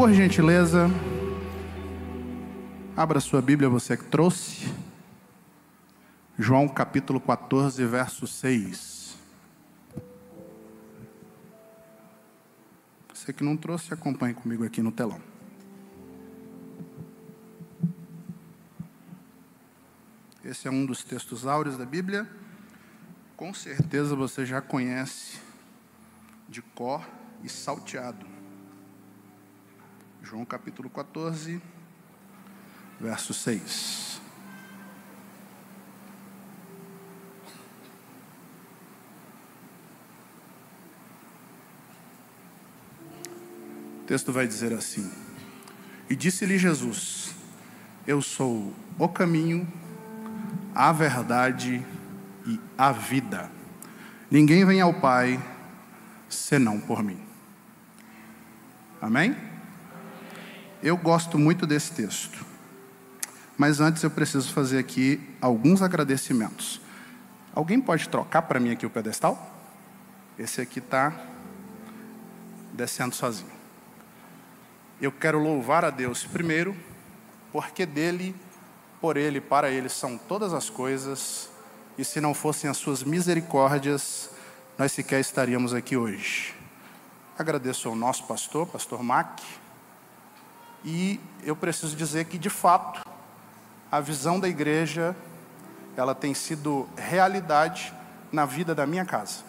Por gentileza, abra sua Bíblia, você que trouxe. João capítulo 14, verso 6. Você que não trouxe, acompanhe comigo aqui no telão. Esse é um dos textos áureos da Bíblia. Com certeza você já conhece de cor e salteado. João capítulo 14, verso 6. O texto vai dizer assim: E disse-lhe Jesus: Eu sou o caminho, a verdade e a vida. Ninguém vem ao Pai senão por mim. Amém? Eu gosto muito desse texto. Mas antes eu preciso fazer aqui alguns agradecimentos. Alguém pode trocar para mim aqui o pedestal? Esse aqui está descendo sozinho. Eu quero louvar a Deus primeiro, porque dele, por ele, para ele são todas as coisas, e se não fossem as suas misericórdias, nós sequer estaríamos aqui hoje. Agradeço ao nosso pastor, pastor Mac, e eu preciso dizer que, de fato, a visão da igreja, ela tem sido realidade na vida da minha casa.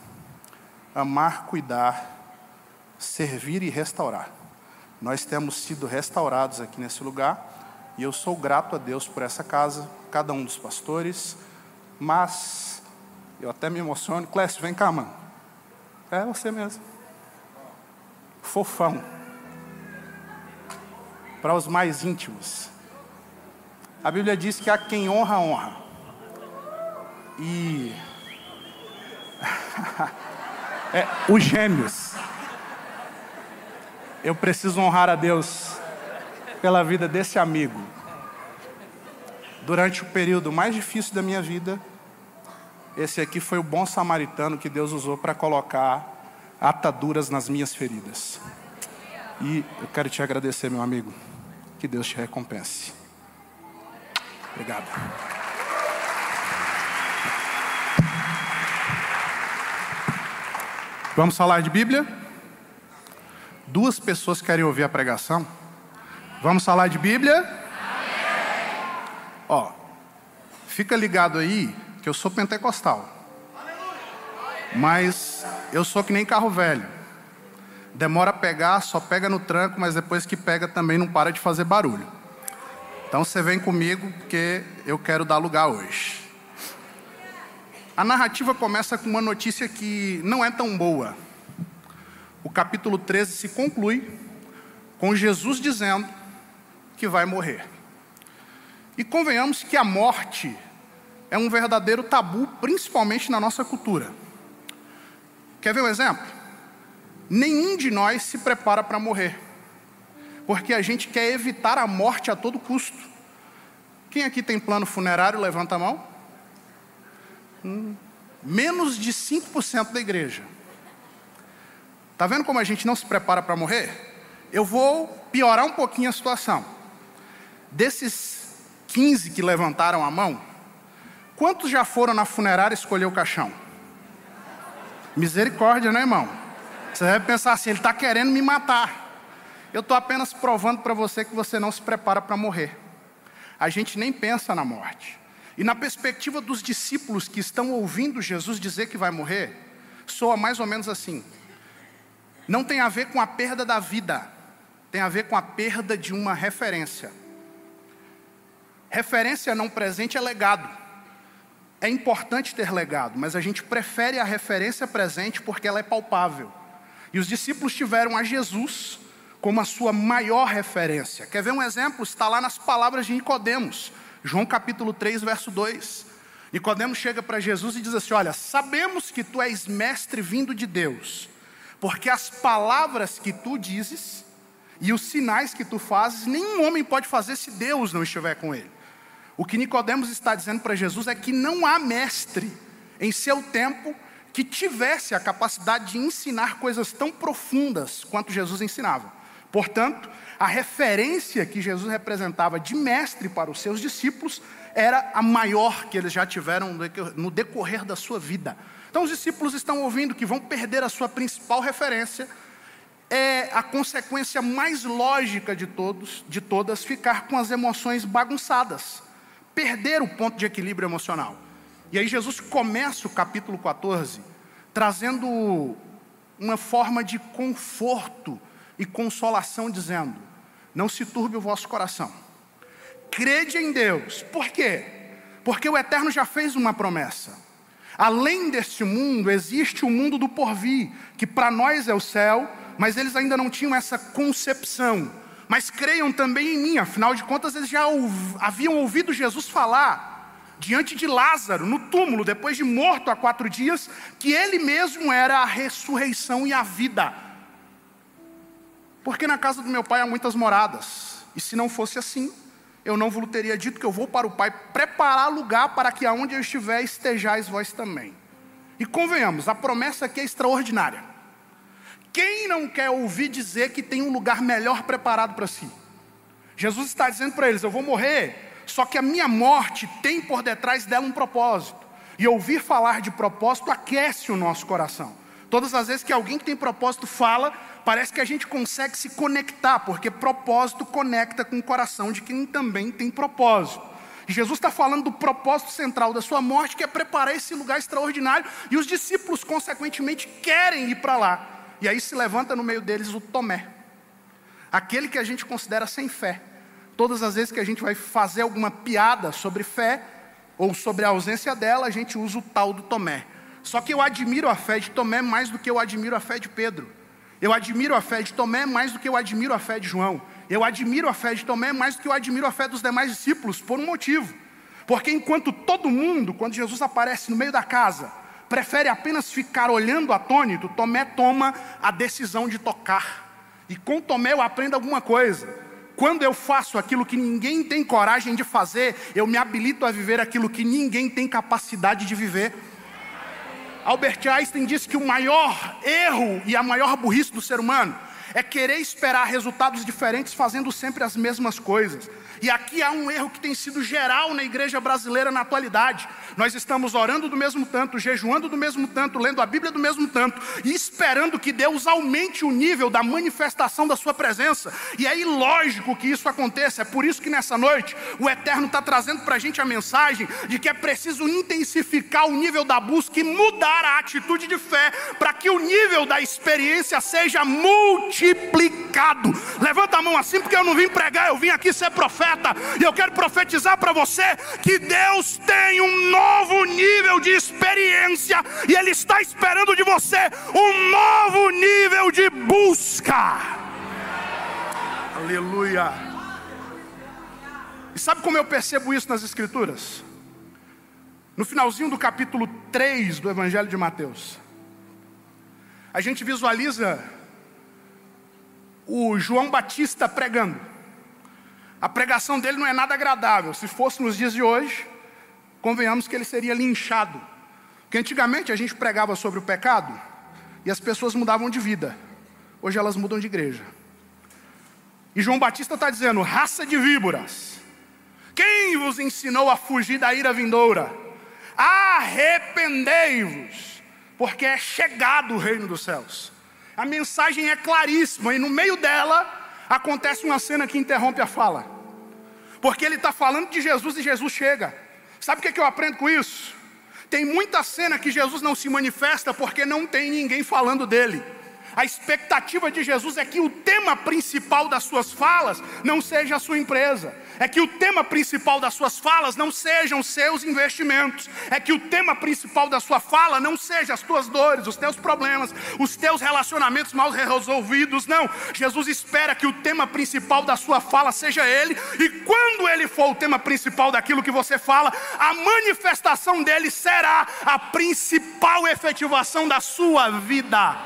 Amar, cuidar, servir e restaurar. Nós temos sido restaurados aqui nesse lugar, e eu sou grato a Deus por essa casa, cada um dos pastores, mas eu até me emociono. Clécio, vem cá, mano. É você mesmo. Fofão para os mais íntimos. A Bíblia diz que há quem honra, honra. E. é, os gêmeos. Eu preciso honrar a Deus pela vida desse amigo. Durante o período mais difícil da minha vida, esse aqui foi o bom samaritano que Deus usou para colocar ataduras nas minhas feridas. E eu quero te agradecer, meu amigo. Que Deus te recompense. Obrigado. Vamos falar de Bíblia? Duas pessoas querem ouvir a pregação. Vamos falar de Bíblia? Ó, fica ligado aí que eu sou pentecostal. Mas eu sou que nem carro velho. Demora a pegar, só pega no tranco, mas depois que pega também não para de fazer barulho. Então você vem comigo porque eu quero dar lugar hoje. A narrativa começa com uma notícia que não é tão boa. O capítulo 13 se conclui com Jesus dizendo que vai morrer. E convenhamos que a morte é um verdadeiro tabu, principalmente na nossa cultura. Quer ver um exemplo? Nenhum de nós se prepara para morrer, porque a gente quer evitar a morte a todo custo. Quem aqui tem plano funerário, levanta a mão. Hum, menos de 5% da igreja. Está vendo como a gente não se prepara para morrer? Eu vou piorar um pouquinho a situação. Desses 15 que levantaram a mão, quantos já foram na funerária escolher o caixão? Misericórdia, né, irmão? Você deve pensar assim: ele está querendo me matar. Eu estou apenas provando para você que você não se prepara para morrer. A gente nem pensa na morte. E na perspectiva dos discípulos que estão ouvindo Jesus dizer que vai morrer, soa mais ou menos assim. Não tem a ver com a perda da vida, tem a ver com a perda de uma referência. Referência não presente é legado. É importante ter legado, mas a gente prefere a referência presente porque ela é palpável. E os discípulos tiveram a Jesus como a sua maior referência. Quer ver um exemplo? Está lá nas palavras de Nicodemos, João capítulo 3, verso 2. Nicodemos chega para Jesus e diz assim: Olha, sabemos que tu és mestre vindo de Deus, porque as palavras que tu dizes e os sinais que tu fazes, nenhum homem pode fazer se Deus não estiver com ele. O que Nicodemos está dizendo para Jesus é que não há mestre em seu tempo que tivesse a capacidade de ensinar coisas tão profundas quanto Jesus ensinava. Portanto, a referência que Jesus representava de mestre para os seus discípulos era a maior que eles já tiveram no decorrer da sua vida. Então, os discípulos estão ouvindo que vão perder a sua principal referência. É a consequência mais lógica de todos, de todas, ficar com as emoções bagunçadas, perder o ponto de equilíbrio emocional. E aí Jesus começa o capítulo 14 trazendo uma forma de conforto e consolação, dizendo: Não se turbe o vosso coração, crede em Deus. Por quê? Porque o Eterno já fez uma promessa. Além deste mundo, existe o mundo do porvir, que para nós é o céu, mas eles ainda não tinham essa concepção. Mas creiam também em mim, afinal de contas, eles já haviam ouvido Jesus falar diante de Lázaro, no túmulo, depois de morto há quatro dias, que ele mesmo era a ressurreição e a vida. Porque na casa do meu pai há muitas moradas, e se não fosse assim, eu não vos teria dito que eu vou para o Pai preparar lugar para que aonde eu estiver estejais vós também. E convenhamos, a promessa aqui é extraordinária. Quem não quer ouvir dizer que tem um lugar melhor preparado para si? Jesus está dizendo para eles: Eu vou morrer, só que a minha morte tem por detrás dela um propósito. E ouvir falar de propósito aquece o nosso coração. Todas as vezes que alguém que tem propósito fala, parece que a gente consegue se conectar, porque propósito conecta com o coração de quem também tem propósito. Jesus está falando do propósito central da sua morte, que é preparar esse lugar extraordinário, e os discípulos, consequentemente, querem ir para lá. E aí se levanta no meio deles o Tomé, aquele que a gente considera sem fé Todas as vezes que a gente vai fazer alguma piada sobre fé ou sobre a ausência dela, a gente usa o tal do Tomé. Só que eu admiro a fé de Tomé mais do que eu admiro a fé de Pedro. Eu admiro a fé de Tomé mais do que eu admiro a fé de João. Eu admiro a fé de Tomé mais do que eu admiro a fé dos demais discípulos, por um motivo. Porque enquanto todo mundo, quando Jesus aparece no meio da casa, prefere apenas ficar olhando atônito, Tomé toma a decisão de tocar. E com Tomé eu aprendo alguma coisa. Quando eu faço aquilo que ninguém tem coragem de fazer, eu me habilito a viver aquilo que ninguém tem capacidade de viver. Albert Einstein disse que o maior erro e a maior burrice do ser humano é querer esperar resultados diferentes fazendo sempre as mesmas coisas. E aqui há um erro que tem sido geral na igreja brasileira na atualidade. Nós estamos orando do mesmo tanto, jejuando do mesmo tanto, lendo a Bíblia do mesmo tanto e esperando que Deus aumente o nível da manifestação da Sua presença. E é ilógico que isso aconteça. É por isso que nessa noite o Eterno está trazendo para a gente a mensagem de que é preciso intensificar o nível da busca e mudar a atitude de fé para que o nível da experiência seja multiplicado. Levanta a mão assim, porque eu não vim pregar, eu vim aqui ser profeta profeta, e eu quero profetizar para você que Deus tem um novo nível de experiência, e Ele está esperando de você um novo nível de busca. Aleluia. E sabe como eu percebo isso nas Escrituras? No finalzinho do capítulo 3 do Evangelho de Mateus, a gente visualiza o João Batista pregando. A pregação dele não é nada agradável. Se fosse nos dias de hoje, convenhamos que ele seria linchado. Porque antigamente a gente pregava sobre o pecado e as pessoas mudavam de vida. Hoje elas mudam de igreja. E João Batista está dizendo: raça de víboras, quem vos ensinou a fugir da ira vindoura? Arrependei-vos, porque é chegado o reino dos céus. A mensagem é claríssima, e no meio dela acontece uma cena que interrompe a fala. Porque ele está falando de Jesus e Jesus chega. Sabe o que, é que eu aprendo com isso? Tem muita cena que Jesus não se manifesta porque não tem ninguém falando dele. A expectativa de Jesus é que o tema principal das suas falas não seja a sua empresa, é que o tema principal das suas falas não sejam seus investimentos, é que o tema principal da sua fala não seja as tuas dores, os teus problemas, os teus relacionamentos mal resolvidos, não. Jesus espera que o tema principal da sua fala seja Ele, e quando Ele for o tema principal daquilo que você fala, a manifestação dele será a principal efetivação da sua vida.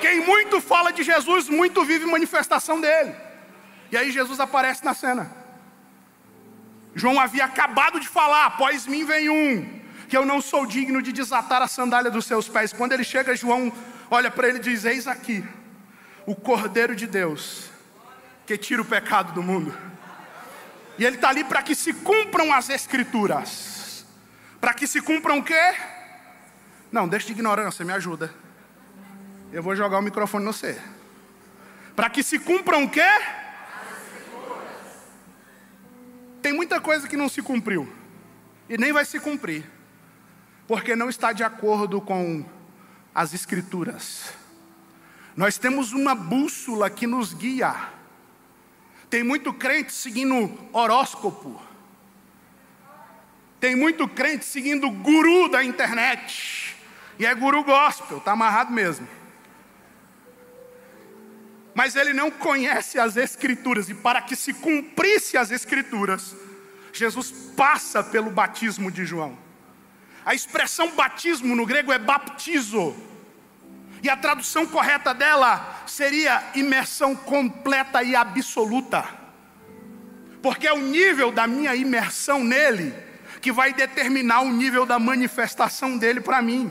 Quem muito fala de Jesus, muito vive manifestação dele. E aí Jesus aparece na cena. João havia acabado de falar: após mim vem um, que eu não sou digno de desatar a sandália dos seus pés. Quando ele chega, João olha para ele e diz: Eis aqui. o Cordeiro de Deus, que tira o pecado do mundo. E ele está ali para que se cumpram as escrituras. Para que se cumpram o quê? Não, deixa de ignorância, me ajuda. Eu vou jogar o microfone no você. Para que se cumpram o quê? Muita coisa que não se cumpriu. E nem vai se cumprir. Porque não está de acordo com as escrituras. Nós temos uma bússola que nos guia. Tem muito crente seguindo horóscopo. Tem muito crente seguindo guru da internet. E é guru gospel, está amarrado mesmo. Mas ele não conhece as escrituras, e para que se cumprisse as escrituras, Jesus passa pelo batismo de João. A expressão batismo no grego é baptizo. E a tradução correta dela seria imersão completa e absoluta. Porque é o nível da minha imersão nele que vai determinar o nível da manifestação dele para mim.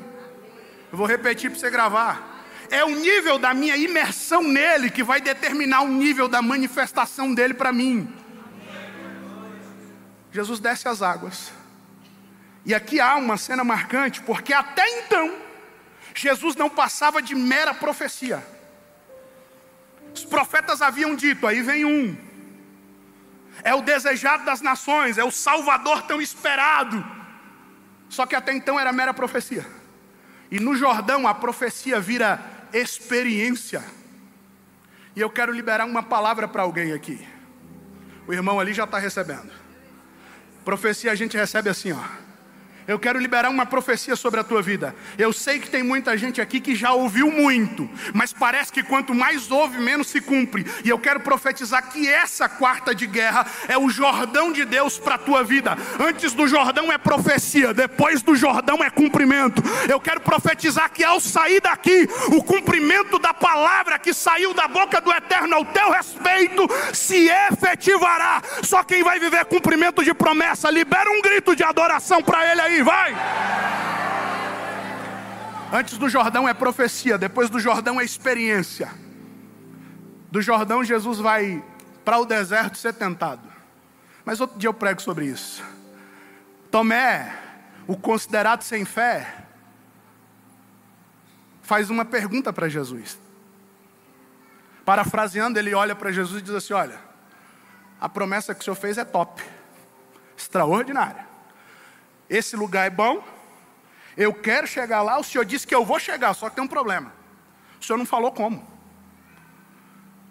Eu vou repetir para você gravar. É o nível da minha imersão nele que vai determinar o nível da manifestação dele para mim. Jesus desce as águas. E aqui há uma cena marcante, porque até então, Jesus não passava de mera profecia. Os profetas haviam dito: aí vem um, é o desejado das nações, é o Salvador tão esperado. Só que até então era mera profecia. E no Jordão a profecia vira experiência. E eu quero liberar uma palavra para alguém aqui. O irmão ali já está recebendo. Profecia a gente recebe assim, ó. Eu quero liberar uma profecia sobre a tua vida. Eu sei que tem muita gente aqui que já ouviu muito, mas parece que quanto mais ouve, menos se cumpre. E eu quero profetizar que essa quarta de guerra é o Jordão de Deus para a tua vida. Antes do Jordão é profecia, depois do Jordão é cumprimento. Eu quero profetizar que ao sair daqui, o cumprimento da palavra que saiu da boca do Eterno ao teu respeito se efetivará. Só quem vai viver cumprimento de promessa, libera um grito de adoração para ele aí aí, vai! Antes do Jordão é profecia, depois do Jordão é experiência. Do Jordão, Jesus vai para o deserto ser tentado. Mas outro dia eu prego sobre isso. Tomé, o considerado sem fé, faz uma pergunta para Jesus. Parafraseando, ele olha para Jesus e diz assim: Olha, a promessa que o Senhor fez é top, extraordinária. Esse lugar é bom, eu quero chegar lá. O senhor disse que eu vou chegar, só que tem um problema. O senhor não falou como.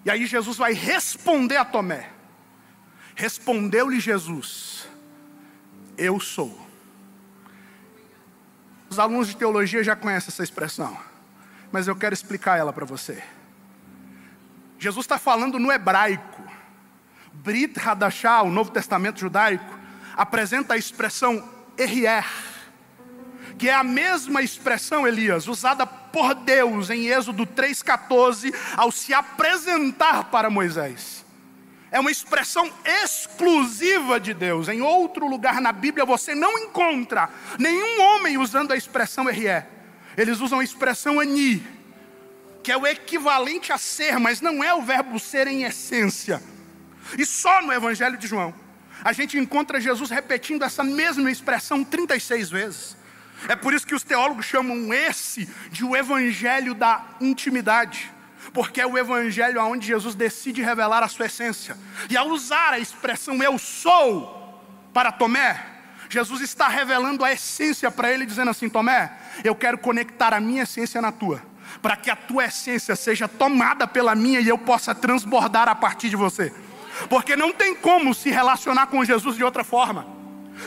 E aí Jesus vai responder a Tomé. Respondeu-lhe Jesus: Eu sou. Os alunos de teologia já conhecem essa expressão, mas eu quero explicar ela para você. Jesus está falando no hebraico. Brit Hadashah, o Novo Testamento judaico, apresenta a expressão Erier, que é a mesma expressão, Elias, usada por Deus em Êxodo 3,14, ao se apresentar para Moisés. É uma expressão exclusiva de Deus. Em outro lugar na Bíblia você não encontra nenhum homem usando a expressão Erier. Eles usam a expressão ani, que é o equivalente a ser, mas não é o verbo ser em essência. E só no Evangelho de João a gente encontra Jesus repetindo essa mesma expressão 36 vezes. É por isso que os teólogos chamam esse de o evangelho da intimidade, porque é o evangelho onde Jesus decide revelar a sua essência. E ao usar a expressão eu sou para Tomé, Jesus está revelando a essência para ele, dizendo assim: Tomé, eu quero conectar a minha essência na tua, para que a tua essência seja tomada pela minha e eu possa transbordar a partir de você porque não tem como se relacionar com Jesus de outra forma.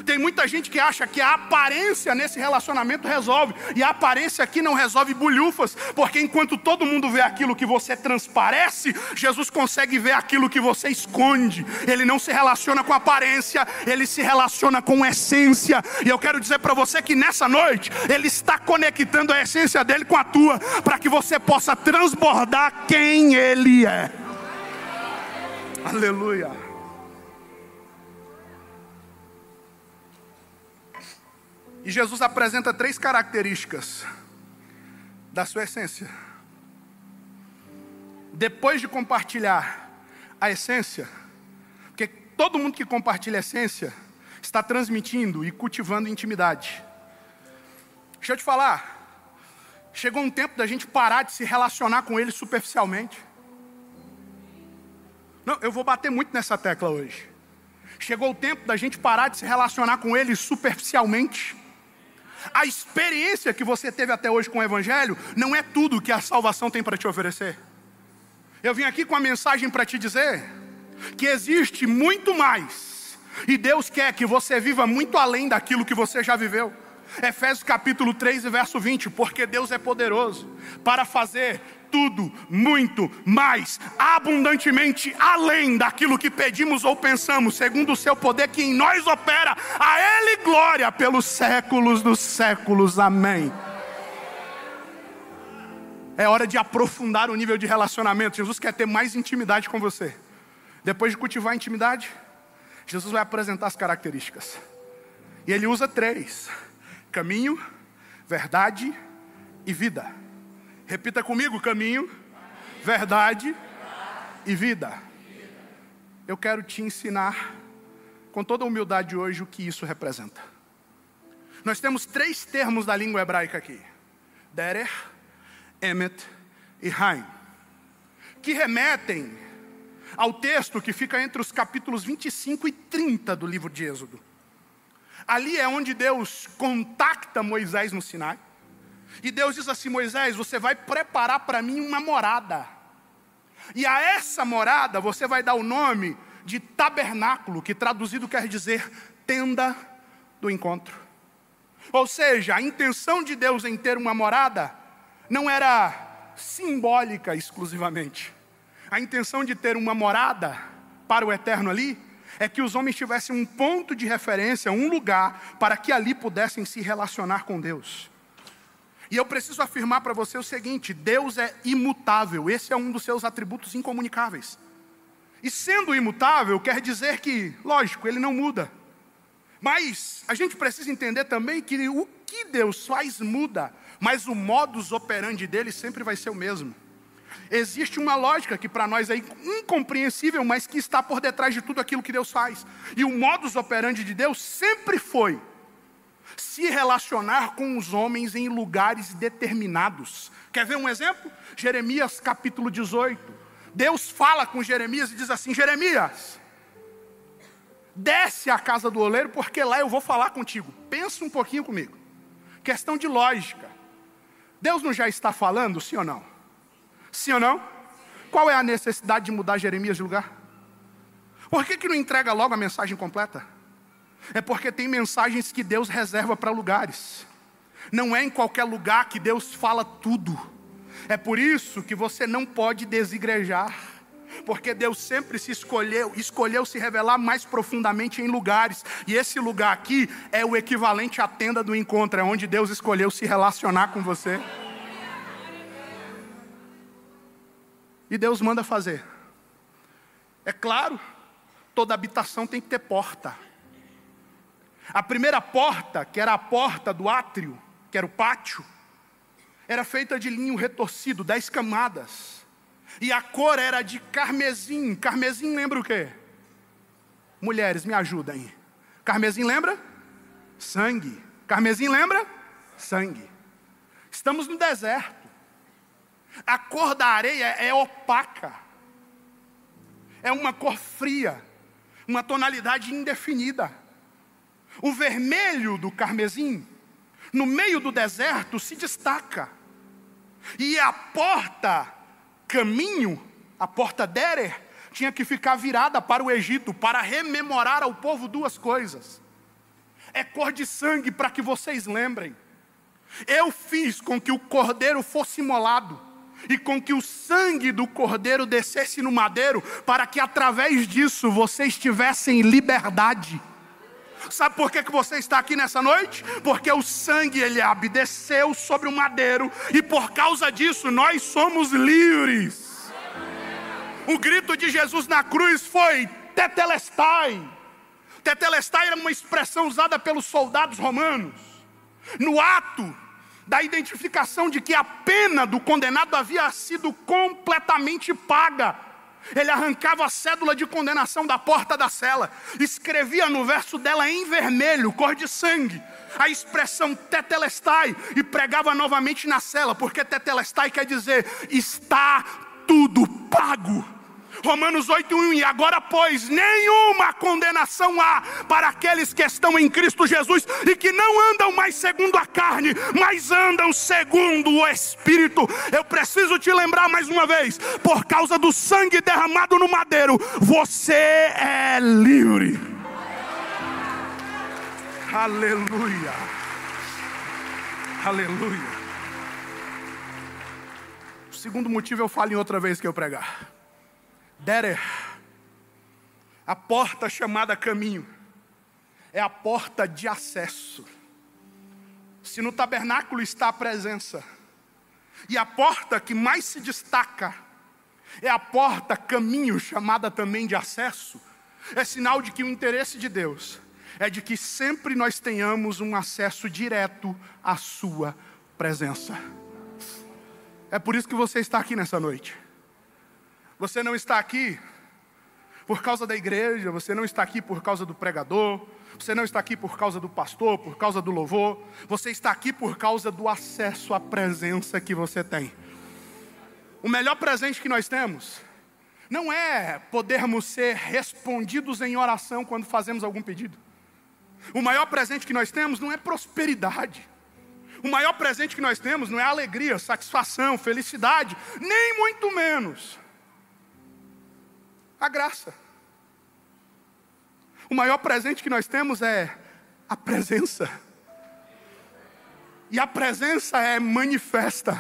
Tem muita gente que acha que a aparência nesse relacionamento resolve, e a aparência aqui não resolve bulhufas, porque enquanto todo mundo vê aquilo que você transparece, Jesus consegue ver aquilo que você esconde. Ele não se relaciona com aparência, ele se relaciona com essência. E eu quero dizer para você que nessa noite, ele está conectando a essência dele com a tua, para que você possa transbordar quem ele é. Aleluia. E Jesus apresenta três características da sua essência. depois de compartilhar a essência, porque todo mundo que compartilha a essência está transmitindo e cultivando intimidade. Deixa eu te falar, chegou um tempo da gente parar de se relacionar com ele superficialmente. Não, eu vou bater muito nessa tecla hoje. Chegou o tempo da gente parar de se relacionar com ele superficialmente. A experiência que você teve até hoje com o Evangelho não é tudo que a salvação tem para te oferecer. Eu vim aqui com a mensagem para te dizer que existe muito mais, e Deus quer que você viva muito além daquilo que você já viveu. Efésios capítulo 3 e verso 20, porque Deus é poderoso para fazer tudo muito mais abundantemente além daquilo que pedimos ou pensamos, segundo o seu poder que em nós opera. A ele glória pelos séculos dos séculos. Amém. É hora de aprofundar o nível de relacionamento. Jesus quer ter mais intimidade com você. Depois de cultivar a intimidade, Jesus vai apresentar as características. E ele usa três: caminho, verdade e vida. Repita comigo: caminho, verdade e vida. Eu quero te ensinar, com toda humildade hoje, o que isso representa. Nós temos três termos da língua hebraica aqui: Derer, Emet e Haim, que remetem ao texto que fica entre os capítulos 25 e 30 do livro de Êxodo. Ali é onde Deus contacta Moisés no Sinai. E Deus diz assim: Moisés, você vai preparar para mim uma morada. E a essa morada você vai dar o nome de tabernáculo, que traduzido quer dizer tenda do encontro. Ou seja, a intenção de Deus em ter uma morada não era simbólica exclusivamente. A intenção de ter uma morada para o eterno ali é que os homens tivessem um ponto de referência, um lugar para que ali pudessem se relacionar com Deus. E eu preciso afirmar para você o seguinte: Deus é imutável, esse é um dos seus atributos incomunicáveis. E sendo imutável, quer dizer que, lógico, ele não muda. Mas a gente precisa entender também que o que Deus faz muda, mas o modus operandi dele sempre vai ser o mesmo. Existe uma lógica que para nós é incompreensível, mas que está por detrás de tudo aquilo que Deus faz. E o modus operandi de Deus sempre foi se relacionar com os homens em lugares determinados. Quer ver um exemplo? Jeremias capítulo 18. Deus fala com Jeremias e diz assim: Jeremias, desce à casa do oleiro, porque lá eu vou falar contigo. Pensa um pouquinho comigo. Questão de lógica. Deus não já está falando, sim ou não? Sim ou não? Qual é a necessidade de mudar Jeremias de lugar? Por que, que não entrega logo a mensagem completa? É porque tem mensagens que Deus reserva para lugares. Não é em qualquer lugar que Deus fala tudo. É por isso que você não pode desigrejar. Porque Deus sempre se escolheu, escolheu se revelar mais profundamente em lugares. E esse lugar aqui é o equivalente à tenda do encontro, é onde Deus escolheu se relacionar com você. E Deus manda fazer. É claro, toda habitação tem que ter porta. A primeira porta, que era a porta do átrio, que era o pátio, era feita de linho retorcido, dez camadas. E a cor era de carmesim. Carmesim lembra o quê? Mulheres, me ajudem. Carmesim lembra? Sangue. Carmesim lembra? Sangue. Estamos no deserto. A cor da areia é opaca. É uma cor fria, uma tonalidade indefinida. O vermelho do carmesim, no meio do deserto, se destaca. E a porta, caminho, a porta Derer, tinha que ficar virada para o Egito, para rememorar ao povo duas coisas. É cor de sangue para que vocês lembrem. Eu fiz com que o cordeiro fosse imolado e com que o sangue do cordeiro descesse no madeiro, para que através disso vocês tivessem liberdade. Sabe por que, que você está aqui nessa noite? Porque o sangue Eliabe desceu sobre o madeiro e por causa disso nós somos livres. O grito de Jesus na cruz foi tetelestai. Tetelestai era uma expressão usada pelos soldados romanos. No ato da identificação de que a pena do condenado havia sido completamente paga. Ele arrancava a cédula de condenação da porta da cela, escrevia no verso dela em vermelho, cor de sangue, a expressão tetelestai e pregava novamente na cela, porque tetelestai quer dizer está tudo pago. Romanos 8:1 e agora pois nenhuma condenação há para aqueles que estão em Cristo Jesus e que não andam mais segundo a carne, mas andam segundo o Espírito. Eu preciso te lembrar mais uma vez, por causa do sangue derramado no madeiro, você é livre. Aleluia. Aleluia. O segundo motivo eu falo em outra vez que eu pregar. Derer, a porta chamada caminho, é a porta de acesso. Se no tabernáculo está a presença, e a porta que mais se destaca é a porta caminho, chamada também de acesso, é sinal de que o interesse de Deus é de que sempre nós tenhamos um acesso direto à Sua presença. É por isso que você está aqui nessa noite. Você não está aqui por causa da igreja, você não está aqui por causa do pregador, você não está aqui por causa do pastor, por causa do louvor, você está aqui por causa do acesso à presença que você tem. O melhor presente que nós temos não é podermos ser respondidos em oração quando fazemos algum pedido. O maior presente que nós temos não é prosperidade. O maior presente que nós temos não é alegria, satisfação, felicidade, nem muito menos a graça. O maior presente que nós temos é a presença. E a presença é manifesta.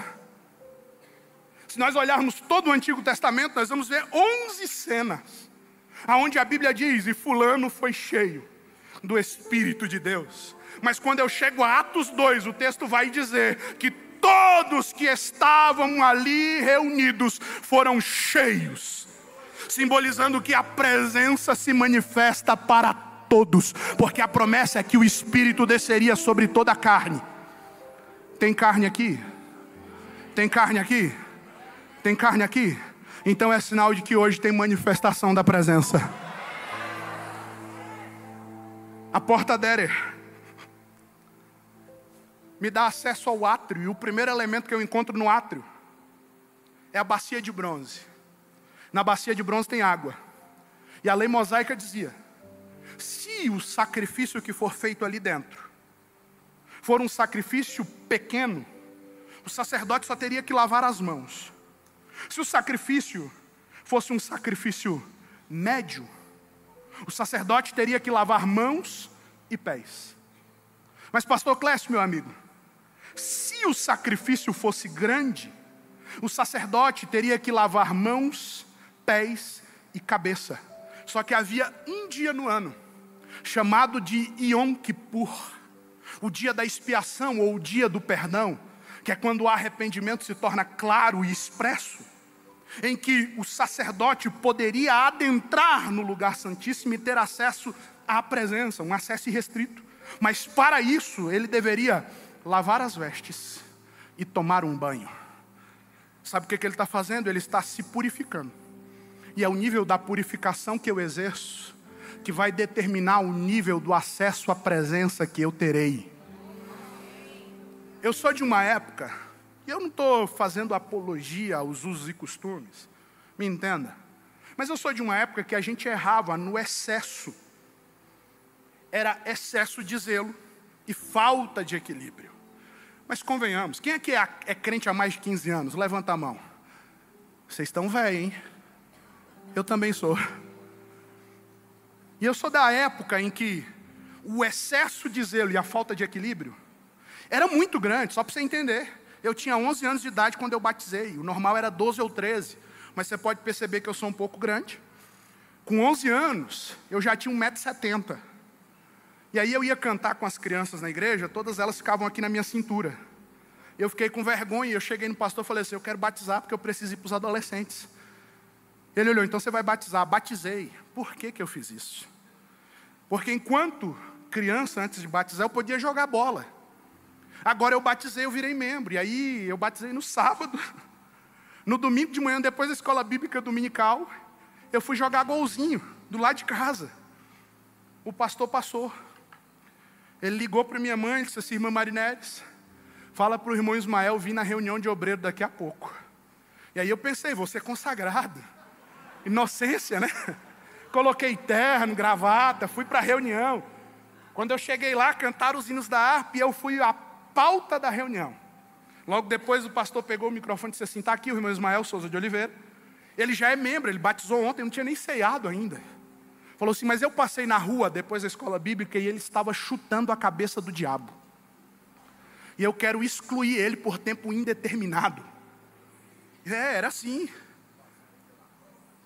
Se nós olharmos todo o Antigo Testamento, nós vamos ver 11 cenas, aonde a Bíblia diz: "E fulano foi cheio do espírito de Deus". Mas quando eu chego a Atos 2, o texto vai dizer que todos que estavam ali reunidos foram cheios simbolizando que a presença se manifesta para todos, porque a promessa é que o Espírito desceria sobre toda a carne. Tem carne aqui? Tem carne aqui? Tem carne aqui? Então é sinal de que hoje tem manifestação da presença. A porta Derer me dá acesso ao átrio, e o primeiro elemento que eu encontro no átrio é a bacia de bronze. Na bacia de bronze tem água. E a lei mosaica dizia: se o sacrifício que for feito ali dentro for um sacrifício pequeno, o sacerdote só teria que lavar as mãos. Se o sacrifício fosse um sacrifício médio, o sacerdote teria que lavar mãos e pés. Mas, pastor Clécio, meu amigo, se o sacrifício fosse grande, o sacerdote teria que lavar mãos pés e cabeça. Só que havia um dia no ano, chamado de Yom Kippur, o dia da expiação ou o dia do perdão, que é quando o arrependimento se torna claro e expresso, em que o sacerdote poderia adentrar no lugar santíssimo e ter acesso à presença, um acesso irrestrito. Mas para isso ele deveria lavar as vestes e tomar um banho. Sabe o que, que ele está fazendo? Ele está se purificando. E é o nível da purificação que eu exerço que vai determinar o nível do acesso à presença que eu terei. Eu sou de uma época, e eu não estou fazendo apologia aos usos e costumes, me entenda, mas eu sou de uma época que a gente errava no excesso. Era excesso de zelo e falta de equilíbrio. Mas convenhamos, quem que é, é crente há mais de 15 anos? Levanta a mão. Vocês estão velhos, hein? Eu também sou. E eu sou da época em que o excesso de zelo e a falta de equilíbrio era muito grande, só para você entender. Eu tinha 11 anos de idade quando eu batizei, o normal era 12 ou 13, mas você pode perceber que eu sou um pouco grande. Com 11 anos, eu já tinha 1,70m. E aí eu ia cantar com as crianças na igreja, todas elas ficavam aqui na minha cintura. Eu fiquei com vergonha, eu cheguei no pastor e falei assim: eu quero batizar porque eu preciso ir para os adolescentes. Ele olhou, então você vai batizar. Batizei. Por que, que eu fiz isso? Porque enquanto criança, antes de batizar, eu podia jogar bola. Agora eu batizei, eu virei membro. E aí eu batizei no sábado. No domingo de manhã, depois da escola bíblica dominical, eu fui jogar golzinho do lado de casa. O pastor passou. Ele ligou para minha mãe, disse assim, irmã Marineres, fala para o irmão Ismael vir na reunião de obreiro daqui a pouco. E aí eu pensei, vou ser consagrado. Inocência, né? Coloquei terno, gravata, fui para a reunião. Quando eu cheguei lá, cantaram os hinos da harpa e eu fui a pauta da reunião. Logo depois o pastor pegou o microfone e disse assim: está aqui o irmão Ismael Souza de Oliveira. Ele já é membro, ele batizou ontem, não tinha nem ceiado ainda. Falou assim: Mas eu passei na rua depois da escola bíblica e ele estava chutando a cabeça do diabo. E eu quero excluir ele por tempo indeterminado. É, era assim.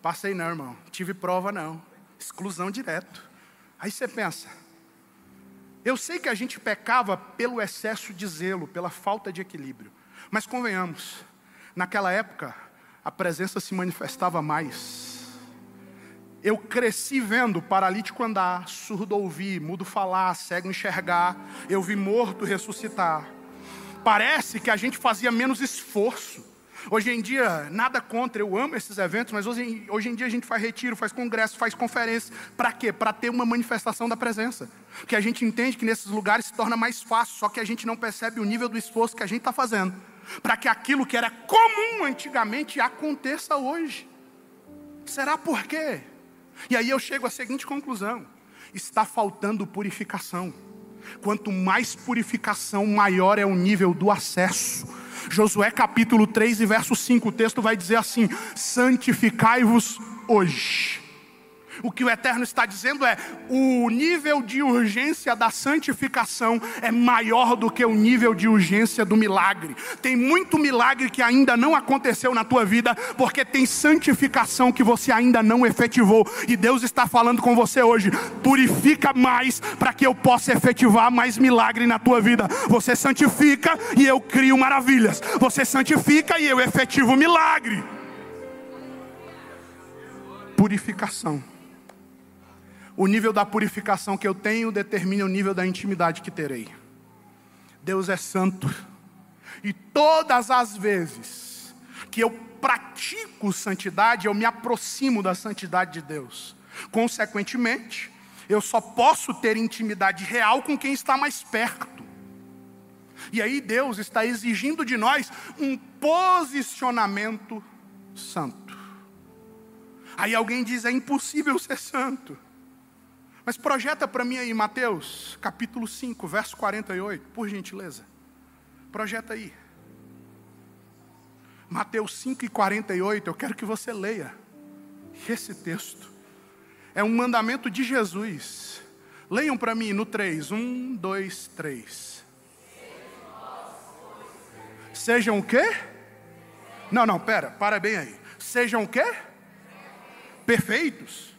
Passei não, irmão. Tive prova não. Exclusão direto. Aí você pensa, eu sei que a gente pecava pelo excesso de zelo, pela falta de equilíbrio. Mas convenhamos, naquela época, a presença se manifestava mais. Eu cresci vendo paralítico andar, surdo ouvir, mudo falar, cego enxergar. Eu vi morto ressuscitar. Parece que a gente fazia menos esforço. Hoje em dia, nada contra, eu amo esses eventos, mas hoje, hoje em dia a gente faz retiro, faz congresso, faz conferência. Para quê? Para ter uma manifestação da presença. Porque a gente entende que nesses lugares se torna mais fácil, só que a gente não percebe o nível do esforço que a gente está fazendo. Para que aquilo que era comum antigamente aconteça hoje. Será por quê? E aí eu chego à seguinte conclusão: está faltando purificação. Quanto mais purificação, maior é o nível do acesso. Josué capítulo 3 e verso 5, o texto vai dizer assim: santificai-vos hoje. O que o Eterno está dizendo é: o nível de urgência da santificação é maior do que o nível de urgência do milagre. Tem muito milagre que ainda não aconteceu na tua vida, porque tem santificação que você ainda não efetivou. E Deus está falando com você hoje: purifica mais para que eu possa efetivar mais milagre na tua vida. Você santifica e eu crio maravilhas. Você santifica e eu efetivo milagre. Purificação. O nível da purificação que eu tenho determina o nível da intimidade que terei. Deus é santo. E todas as vezes que eu pratico santidade, eu me aproximo da santidade de Deus. Consequentemente, eu só posso ter intimidade real com quem está mais perto. E aí Deus está exigindo de nós um posicionamento santo. Aí alguém diz: é impossível ser santo. Mas projeta para mim aí, Mateus, capítulo 5, verso 48, por gentileza. Projeta aí. Mateus 5 e 48, eu quero que você leia esse texto. É um mandamento de Jesus. Leiam para mim no 3. 1, 2, 3. Sejam o quê? Não, não, pera, para bem aí. Sejam o quê? Perfeitos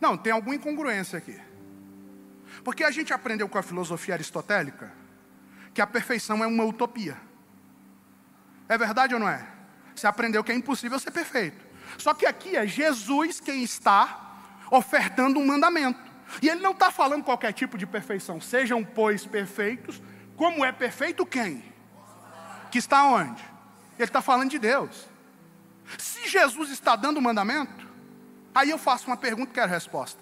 não, tem alguma incongruência aqui. Porque a gente aprendeu com a filosofia aristotélica que a perfeição é uma utopia. É verdade ou não é? Você aprendeu que é impossível ser perfeito. Só que aqui é Jesus quem está ofertando um mandamento. E ele não está falando qualquer tipo de perfeição. Sejam, pois, perfeitos. Como é perfeito quem? Que está onde? Ele está falando de Deus. Se Jesus está dando o mandamento, Aí eu faço uma pergunta e quero resposta.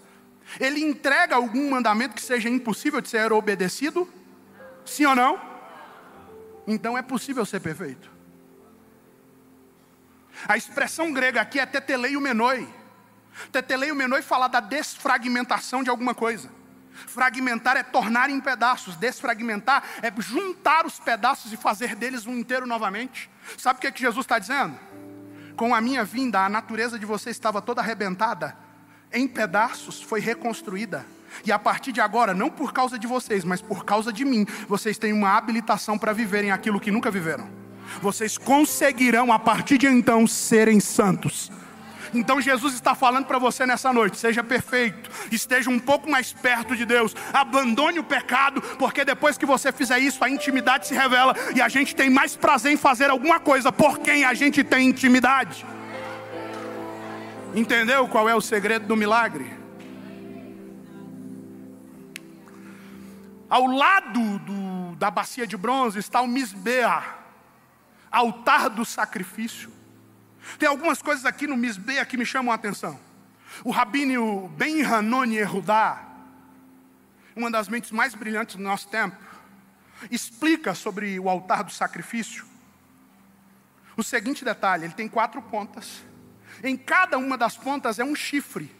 Ele entrega algum mandamento que seja impossível de ser obedecido? Sim ou não? Então é possível ser perfeito. A expressão grega aqui é teteleio menoi. Teteleio menoi fala da desfragmentação de alguma coisa. Fragmentar é tornar em pedaços, desfragmentar é juntar os pedaços e fazer deles um inteiro novamente. Sabe o que, é que Jesus está dizendo? Com a minha vinda, a natureza de você estava toda arrebentada, em pedaços, foi reconstruída. E a partir de agora, não por causa de vocês, mas por causa de mim, vocês têm uma habilitação para viverem aquilo que nunca viveram. Vocês conseguirão, a partir de então, serem santos. Então Jesus está falando para você nessa noite: seja perfeito, esteja um pouco mais perto de Deus, abandone o pecado, porque depois que você fizer isso, a intimidade se revela e a gente tem mais prazer em fazer alguma coisa por quem a gente tem intimidade. Entendeu qual é o segredo do milagre? Ao lado do, da bacia de bronze está o Misbea, altar do sacrifício. Tem algumas coisas aqui no Misbea que me chamam a atenção. O rabino Ben Hanoni Erudá, uma das mentes mais brilhantes do nosso tempo, explica sobre o altar do sacrifício. O seguinte detalhe: ele tem quatro pontas. Em cada uma das pontas é um chifre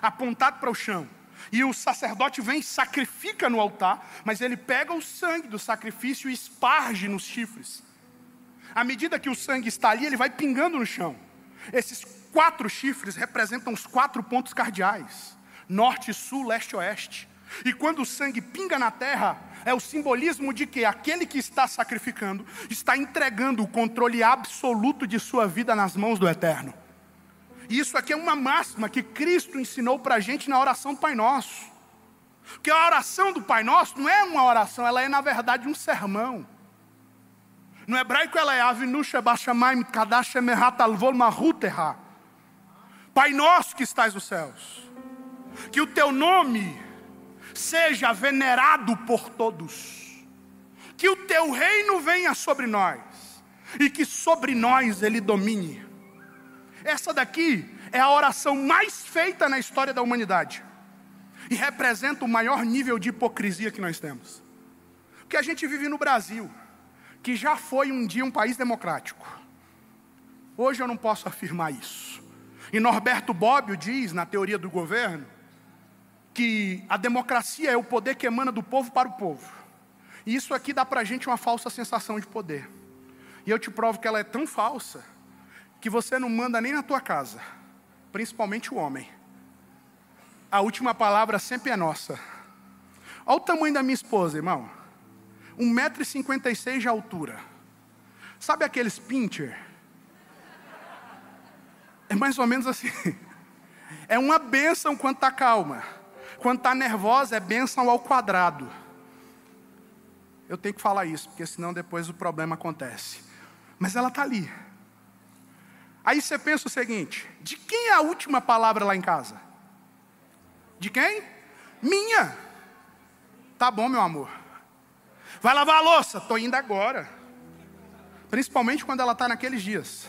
apontado para o chão. E o sacerdote vem e sacrifica no altar, mas ele pega o sangue do sacrifício e esparge nos chifres. À medida que o sangue está ali, ele vai pingando no chão. Esses quatro chifres representam os quatro pontos cardeais: norte, sul, leste oeste. E quando o sangue pinga na terra, é o simbolismo de que aquele que está sacrificando está entregando o controle absoluto de sua vida nas mãos do Eterno. E isso aqui é uma máxima que Cristo ensinou para a gente na oração do Pai Nosso. Porque a oração do Pai Nosso não é uma oração, ela é na verdade um sermão. No hebraico ela é Avinusha Bashamaim Kadash Alvol Mahuterha. Pai nosso que estás nos céus, que o teu nome seja venerado por todos, que o teu reino venha sobre nós e que sobre nós ele domine. Essa daqui é a oração mais feita na história da humanidade e representa o maior nível de hipocrisia que nós temos. Porque a gente vive no Brasil que já foi um dia um país democrático. Hoje eu não posso afirmar isso. E Norberto Bobbio diz, na teoria do governo, que a democracia é o poder que emana do povo para o povo. E isso aqui dá para a gente uma falsa sensação de poder. E eu te provo que ela é tão falsa que você não manda nem na tua casa, principalmente o homem. A última palavra sempre é nossa. Olha o tamanho da minha esposa, irmão. 1,56m de altura. Sabe aqueles pincher? É mais ou menos assim. É uma bênção quando está calma. Quando está nervosa, é bênção ao quadrado. Eu tenho que falar isso, porque senão depois o problema acontece. Mas ela está ali. Aí você pensa o seguinte: de quem é a última palavra lá em casa? De quem? Minha. Tá bom, meu amor. Vai lavar a louça? Estou indo agora. Principalmente quando ela está naqueles dias.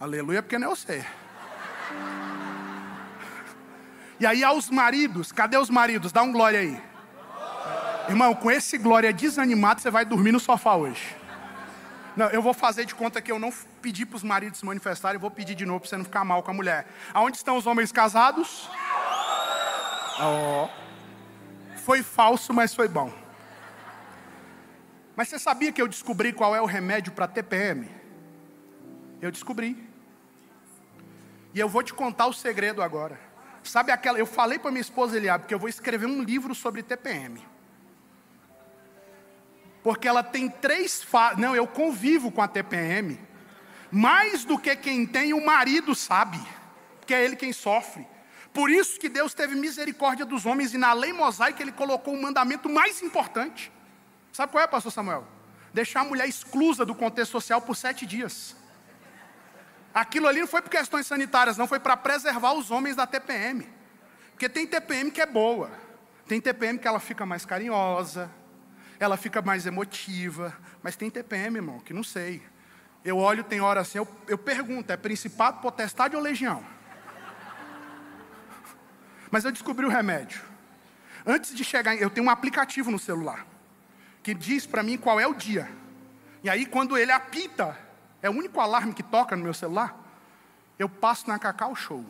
Aleluia, porque não eu sei. E aí aos maridos, cadê os maridos? Dá um glória aí. Irmão, com esse glória desanimado, você vai dormir no sofá hoje. Não, eu vou fazer de conta que eu não pedi para os maridos se manifestarem, eu vou pedir de novo para você não ficar mal com a mulher. Aonde estão os homens casados? Oh. Foi falso, mas foi bom. Mas você sabia que eu descobri qual é o remédio para TPM? Eu descobri. E eu vou te contar o segredo agora. Sabe aquela. Eu falei para minha esposa Eliabe que eu vou escrever um livro sobre TPM. Porque ela tem três fases. Não, eu convivo com a TPM. Mais do que quem tem, o marido sabe. Que é ele quem sofre. Por isso que Deus teve misericórdia dos homens e na lei mosaica ele colocou o mandamento mais importante. Sabe qual é, pastor Samuel? Deixar a mulher exclusa do contexto social por sete dias. Aquilo ali não foi por questões sanitárias, não, foi para preservar os homens da TPM. Porque tem TPM que é boa, tem TPM que ela fica mais carinhosa, ela fica mais emotiva, mas tem TPM, irmão, que não sei. Eu olho, tem hora assim, eu, eu pergunto, é principado, potestade ou legião? Mas eu descobri o remédio. Antes de chegar, eu tenho um aplicativo no celular que diz para mim qual é o dia. E aí, quando ele apita, é o único alarme que toca no meu celular. Eu passo na Cacau Show.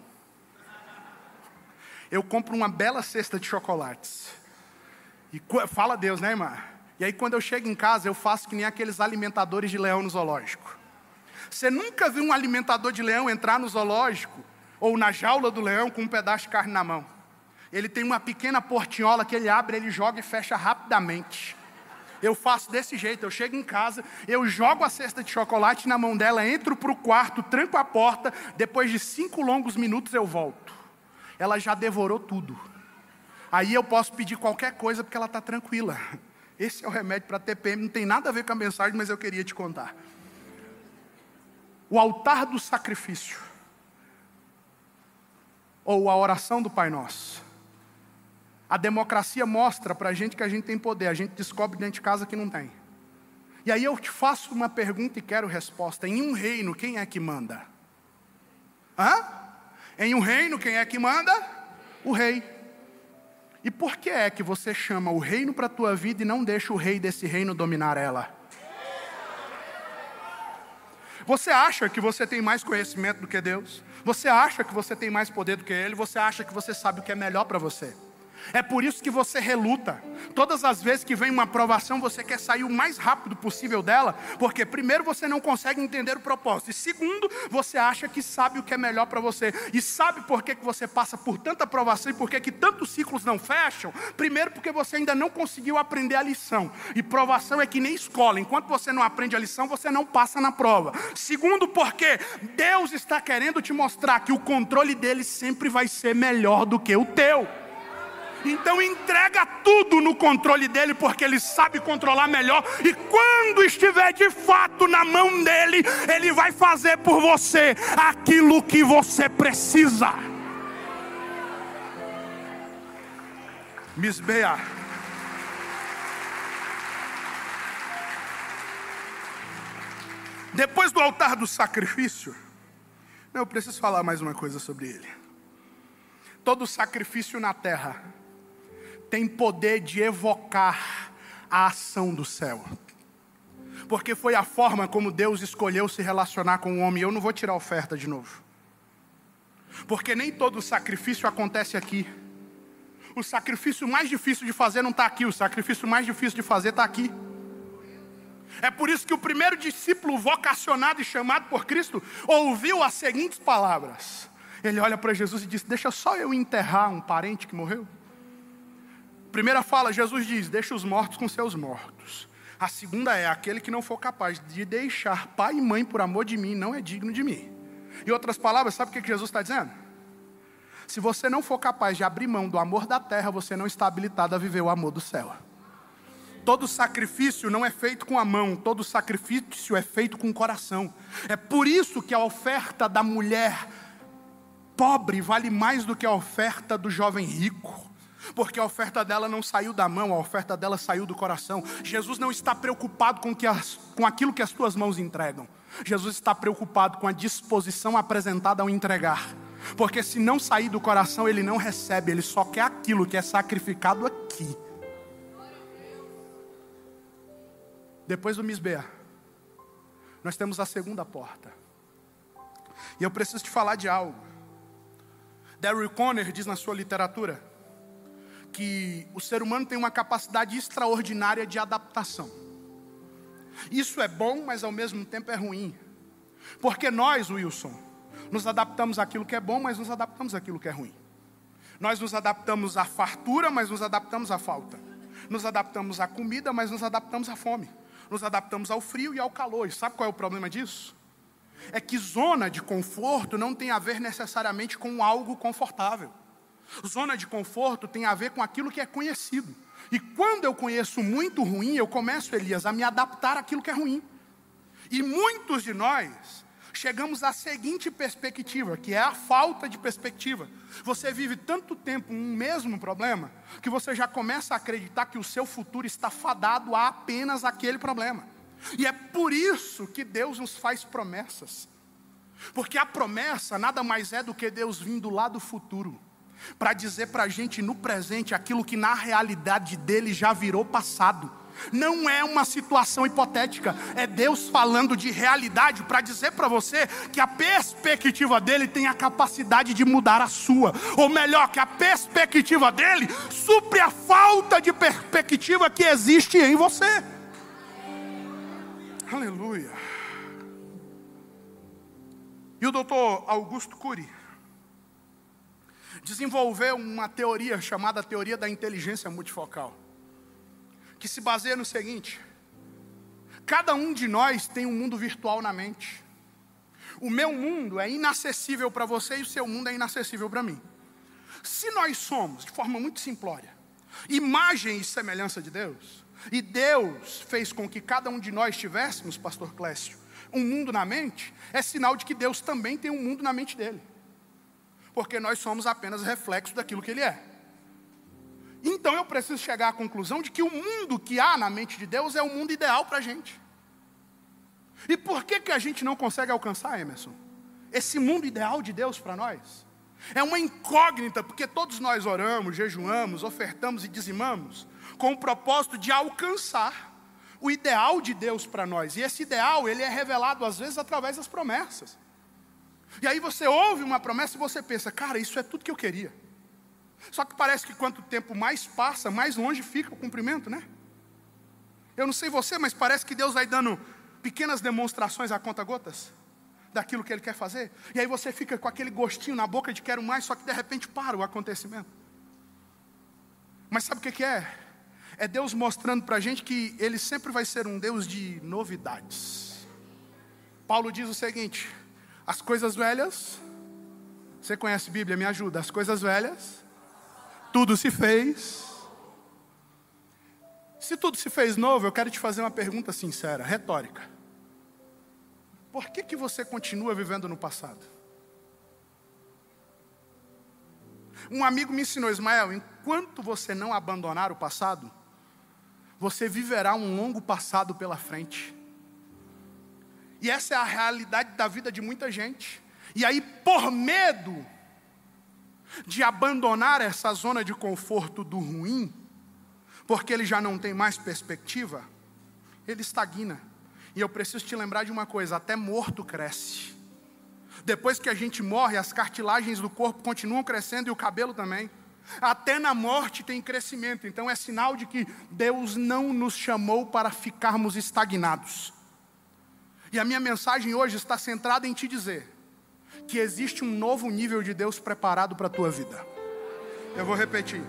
Eu compro uma bela cesta de chocolates. E fala Deus, né, irmã? E aí, quando eu chego em casa, eu faço que nem aqueles alimentadores de leão no zoológico. Você nunca viu um alimentador de leão entrar no zoológico ou na jaula do leão com um pedaço de carne na mão? Ele tem uma pequena portinhola que ele abre, ele joga e fecha rapidamente. Eu faço desse jeito, eu chego em casa, eu jogo a cesta de chocolate na mão dela, entro para o quarto, tranco a porta, depois de cinco longos minutos eu volto. Ela já devorou tudo. Aí eu posso pedir qualquer coisa porque ela está tranquila. Esse é o remédio para TPM, não tem nada a ver com a mensagem, mas eu queria te contar. O altar do sacrifício, ou a oração do Pai Nosso, A democracia mostra para a gente que a gente tem poder, a gente descobre dentro de casa que não tem. E aí eu te faço uma pergunta e quero resposta. Em um reino, quem é que manda? Hã? Em um reino, quem é que manda? O rei. E por que é que você chama o reino para a tua vida e não deixa o rei desse reino dominar ela? Você acha que você tem mais conhecimento do que Deus? Você acha que você tem mais poder do que Ele? Você acha que você sabe o que é melhor para você? É por isso que você reluta. Todas as vezes que vem uma aprovação, você quer sair o mais rápido possível dela, porque primeiro você não consegue entender o propósito, e segundo, você acha que sabe o que é melhor para você. E sabe por que, que você passa por tanta aprovação e por que, que tantos ciclos não fecham? Primeiro, porque você ainda não conseguiu aprender a lição. E provação é que nem escola. Enquanto você não aprende a lição, você não passa na prova. Segundo, porque Deus está querendo te mostrar que o controle dele sempre vai ser melhor do que o teu. Então entrega tudo no controle dele, porque ele sabe controlar melhor. E quando estiver de fato na mão dele, ele vai fazer por você aquilo que você precisa. Misbeia. Depois do altar do sacrifício, eu preciso falar mais uma coisa sobre ele. Todo sacrifício na terra tem poder de evocar a ação do céu. Porque foi a forma como Deus escolheu se relacionar com o homem. Eu não vou tirar oferta de novo. Porque nem todo sacrifício acontece aqui. O sacrifício mais difícil de fazer não está aqui, o sacrifício mais difícil de fazer está aqui. É por isso que o primeiro discípulo vocacionado e chamado por Cristo ouviu as seguintes palavras. Ele olha para Jesus e diz: Deixa só eu enterrar um parente que morreu. Primeira fala, Jesus diz: Deixa os mortos com seus mortos. A segunda é: aquele que não for capaz de deixar pai e mãe por amor de mim, não é digno de mim. Em outras palavras, sabe o que Jesus está dizendo? Se você não for capaz de abrir mão do amor da terra, você não está habilitado a viver o amor do céu. Todo sacrifício não é feito com a mão, todo sacrifício é feito com o coração. É por isso que a oferta da mulher pobre vale mais do que a oferta do jovem rico porque a oferta dela não saiu da mão, a oferta dela saiu do coração. Jesus não está preocupado com, que as, com aquilo que as tuas mãos entregam, Jesus está preocupado com a disposição apresentada ao entregar. Porque se não sair do coração, ele não recebe, ele só quer aquilo que é sacrificado aqui. Depois do Misbeah, nós temos a segunda porta. E eu preciso te falar de algo. Darryl Conner diz na sua literatura que o ser humano tem uma capacidade extraordinária de adaptação. Isso é bom, mas ao mesmo tempo é ruim. Porque nós, Wilson, nos adaptamos àquilo que é bom, mas nos adaptamos àquilo que é ruim. Nós nos adaptamos à fartura, mas nos adaptamos à falta. Nos adaptamos à comida, mas nos adaptamos à fome. Nos adaptamos ao frio e ao calor. E sabe qual é o problema disso? É que zona de conforto não tem a ver necessariamente com algo confortável. Zona de conforto tem a ver com aquilo que é conhecido. E quando eu conheço muito ruim, eu começo, Elias, a me adaptar àquilo que é ruim. E muitos de nós chegamos à seguinte perspectiva, que é a falta de perspectiva. Você vive tanto tempo um mesmo problema, que você já começa a acreditar que o seu futuro está fadado a apenas aquele problema. E é por isso que Deus nos faz promessas. Porque a promessa nada mais é do que Deus vindo lá do futuro para dizer para a gente no presente aquilo que na realidade dele já virou passado. Não é uma situação hipotética, é Deus falando de realidade para dizer para você que a perspectiva dele tem a capacidade de mudar a sua, ou melhor, que a perspectiva dele supre a falta de perspectiva que existe em você. Aleluia. E o doutor Augusto Cury desenvolveu uma teoria chamada teoria da inteligência multifocal, que se baseia no seguinte: cada um de nós tem um mundo virtual na mente. O meu mundo é inacessível para você e o seu mundo é inacessível para mim. Se nós somos, de forma muito simplória, imagem e semelhança de Deus, e Deus fez com que cada um de nós tivéssemos, pastor Clécio, um mundo na mente, é sinal de que Deus também tem um mundo na mente dele porque nós somos apenas reflexo daquilo que Ele é. Então eu preciso chegar à conclusão de que o mundo que há na mente de Deus é o mundo ideal para a gente. E por que, que a gente não consegue alcançar, Emerson? Esse mundo ideal de Deus para nós? É uma incógnita, porque todos nós oramos, jejuamos, ofertamos e dizimamos com o propósito de alcançar o ideal de Deus para nós. E esse ideal, ele é revelado às vezes através das promessas. E aí você ouve uma promessa e você pensa, cara, isso é tudo que eu queria. Só que parece que quanto tempo mais passa, mais longe fica o cumprimento, né? Eu não sei você, mas parece que Deus vai dando pequenas demonstrações a conta gotas daquilo que Ele quer fazer. E aí você fica com aquele gostinho na boca de quero mais, só que de repente para o acontecimento. Mas sabe o que é? É Deus mostrando para a gente que Ele sempre vai ser um Deus de novidades. Paulo diz o seguinte: as coisas velhas, você conhece Bíblia, me ajuda, as coisas velhas tudo se fez. Se tudo se fez novo, eu quero te fazer uma pergunta sincera, retórica. Por que, que você continua vivendo no passado? Um amigo me ensinou, Ismael, enquanto você não abandonar o passado, você viverá um longo passado pela frente. E essa é a realidade da vida de muita gente. E aí, por medo de abandonar essa zona de conforto do ruim, porque ele já não tem mais perspectiva, ele estagna. E eu preciso te lembrar de uma coisa: até morto cresce. Depois que a gente morre, as cartilagens do corpo continuam crescendo e o cabelo também. Até na morte tem crescimento, então é sinal de que Deus não nos chamou para ficarmos estagnados. E a minha mensagem hoje está centrada em te dizer: que existe um novo nível de Deus preparado para a tua vida. Eu vou repetir.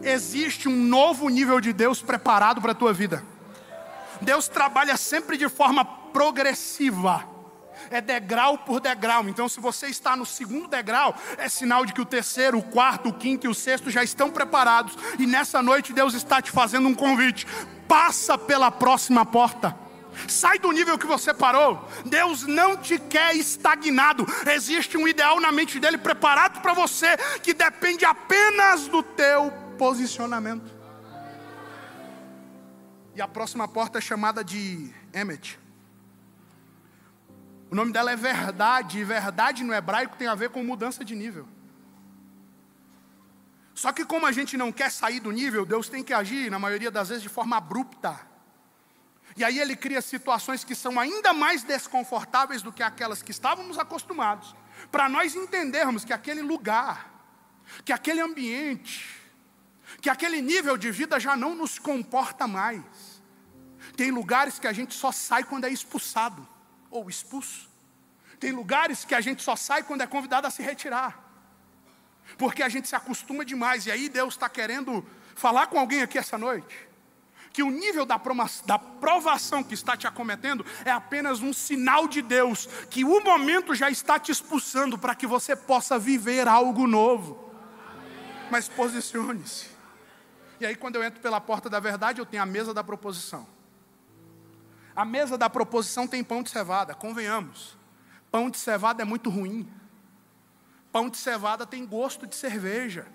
Existe um novo nível de Deus preparado para a tua vida. Deus trabalha sempre de forma progressiva. É degrau por degrau. Então, se você está no segundo degrau, é sinal de que o terceiro, o quarto, o quinto e o sexto já estão preparados. E nessa noite Deus está te fazendo um convite. Passa pela próxima porta. Sai do nível que você parou. Deus não te quer estagnado. Existe um ideal na mente dele preparado para você que depende apenas do teu posicionamento. E a próxima porta é chamada de Emet. O nome dela é verdade, e verdade no hebraico tem a ver com mudança de nível. Só que como a gente não quer sair do nível, Deus tem que agir, na maioria das vezes, de forma abrupta. E aí ele cria situações que são ainda mais desconfortáveis do que aquelas que estávamos acostumados, para nós entendermos que aquele lugar, que aquele ambiente, que aquele nível de vida já não nos comporta mais. Tem lugares que a gente só sai quando é expulsado ou expulso. Tem lugares que a gente só sai quando é convidado a se retirar. Porque a gente se acostuma demais. E aí Deus está querendo falar com alguém aqui essa noite que o nível da, da provação que está te acometendo é apenas um sinal de Deus, que o momento já está te expulsando para que você possa viver algo novo. Mas posicione-se. E aí, quando eu entro pela porta da verdade, eu tenho a mesa da proposição. A mesa da proposição tem pão de cevada, convenhamos. Pão de cevada é muito ruim. Pão de cevada tem gosto de cerveja.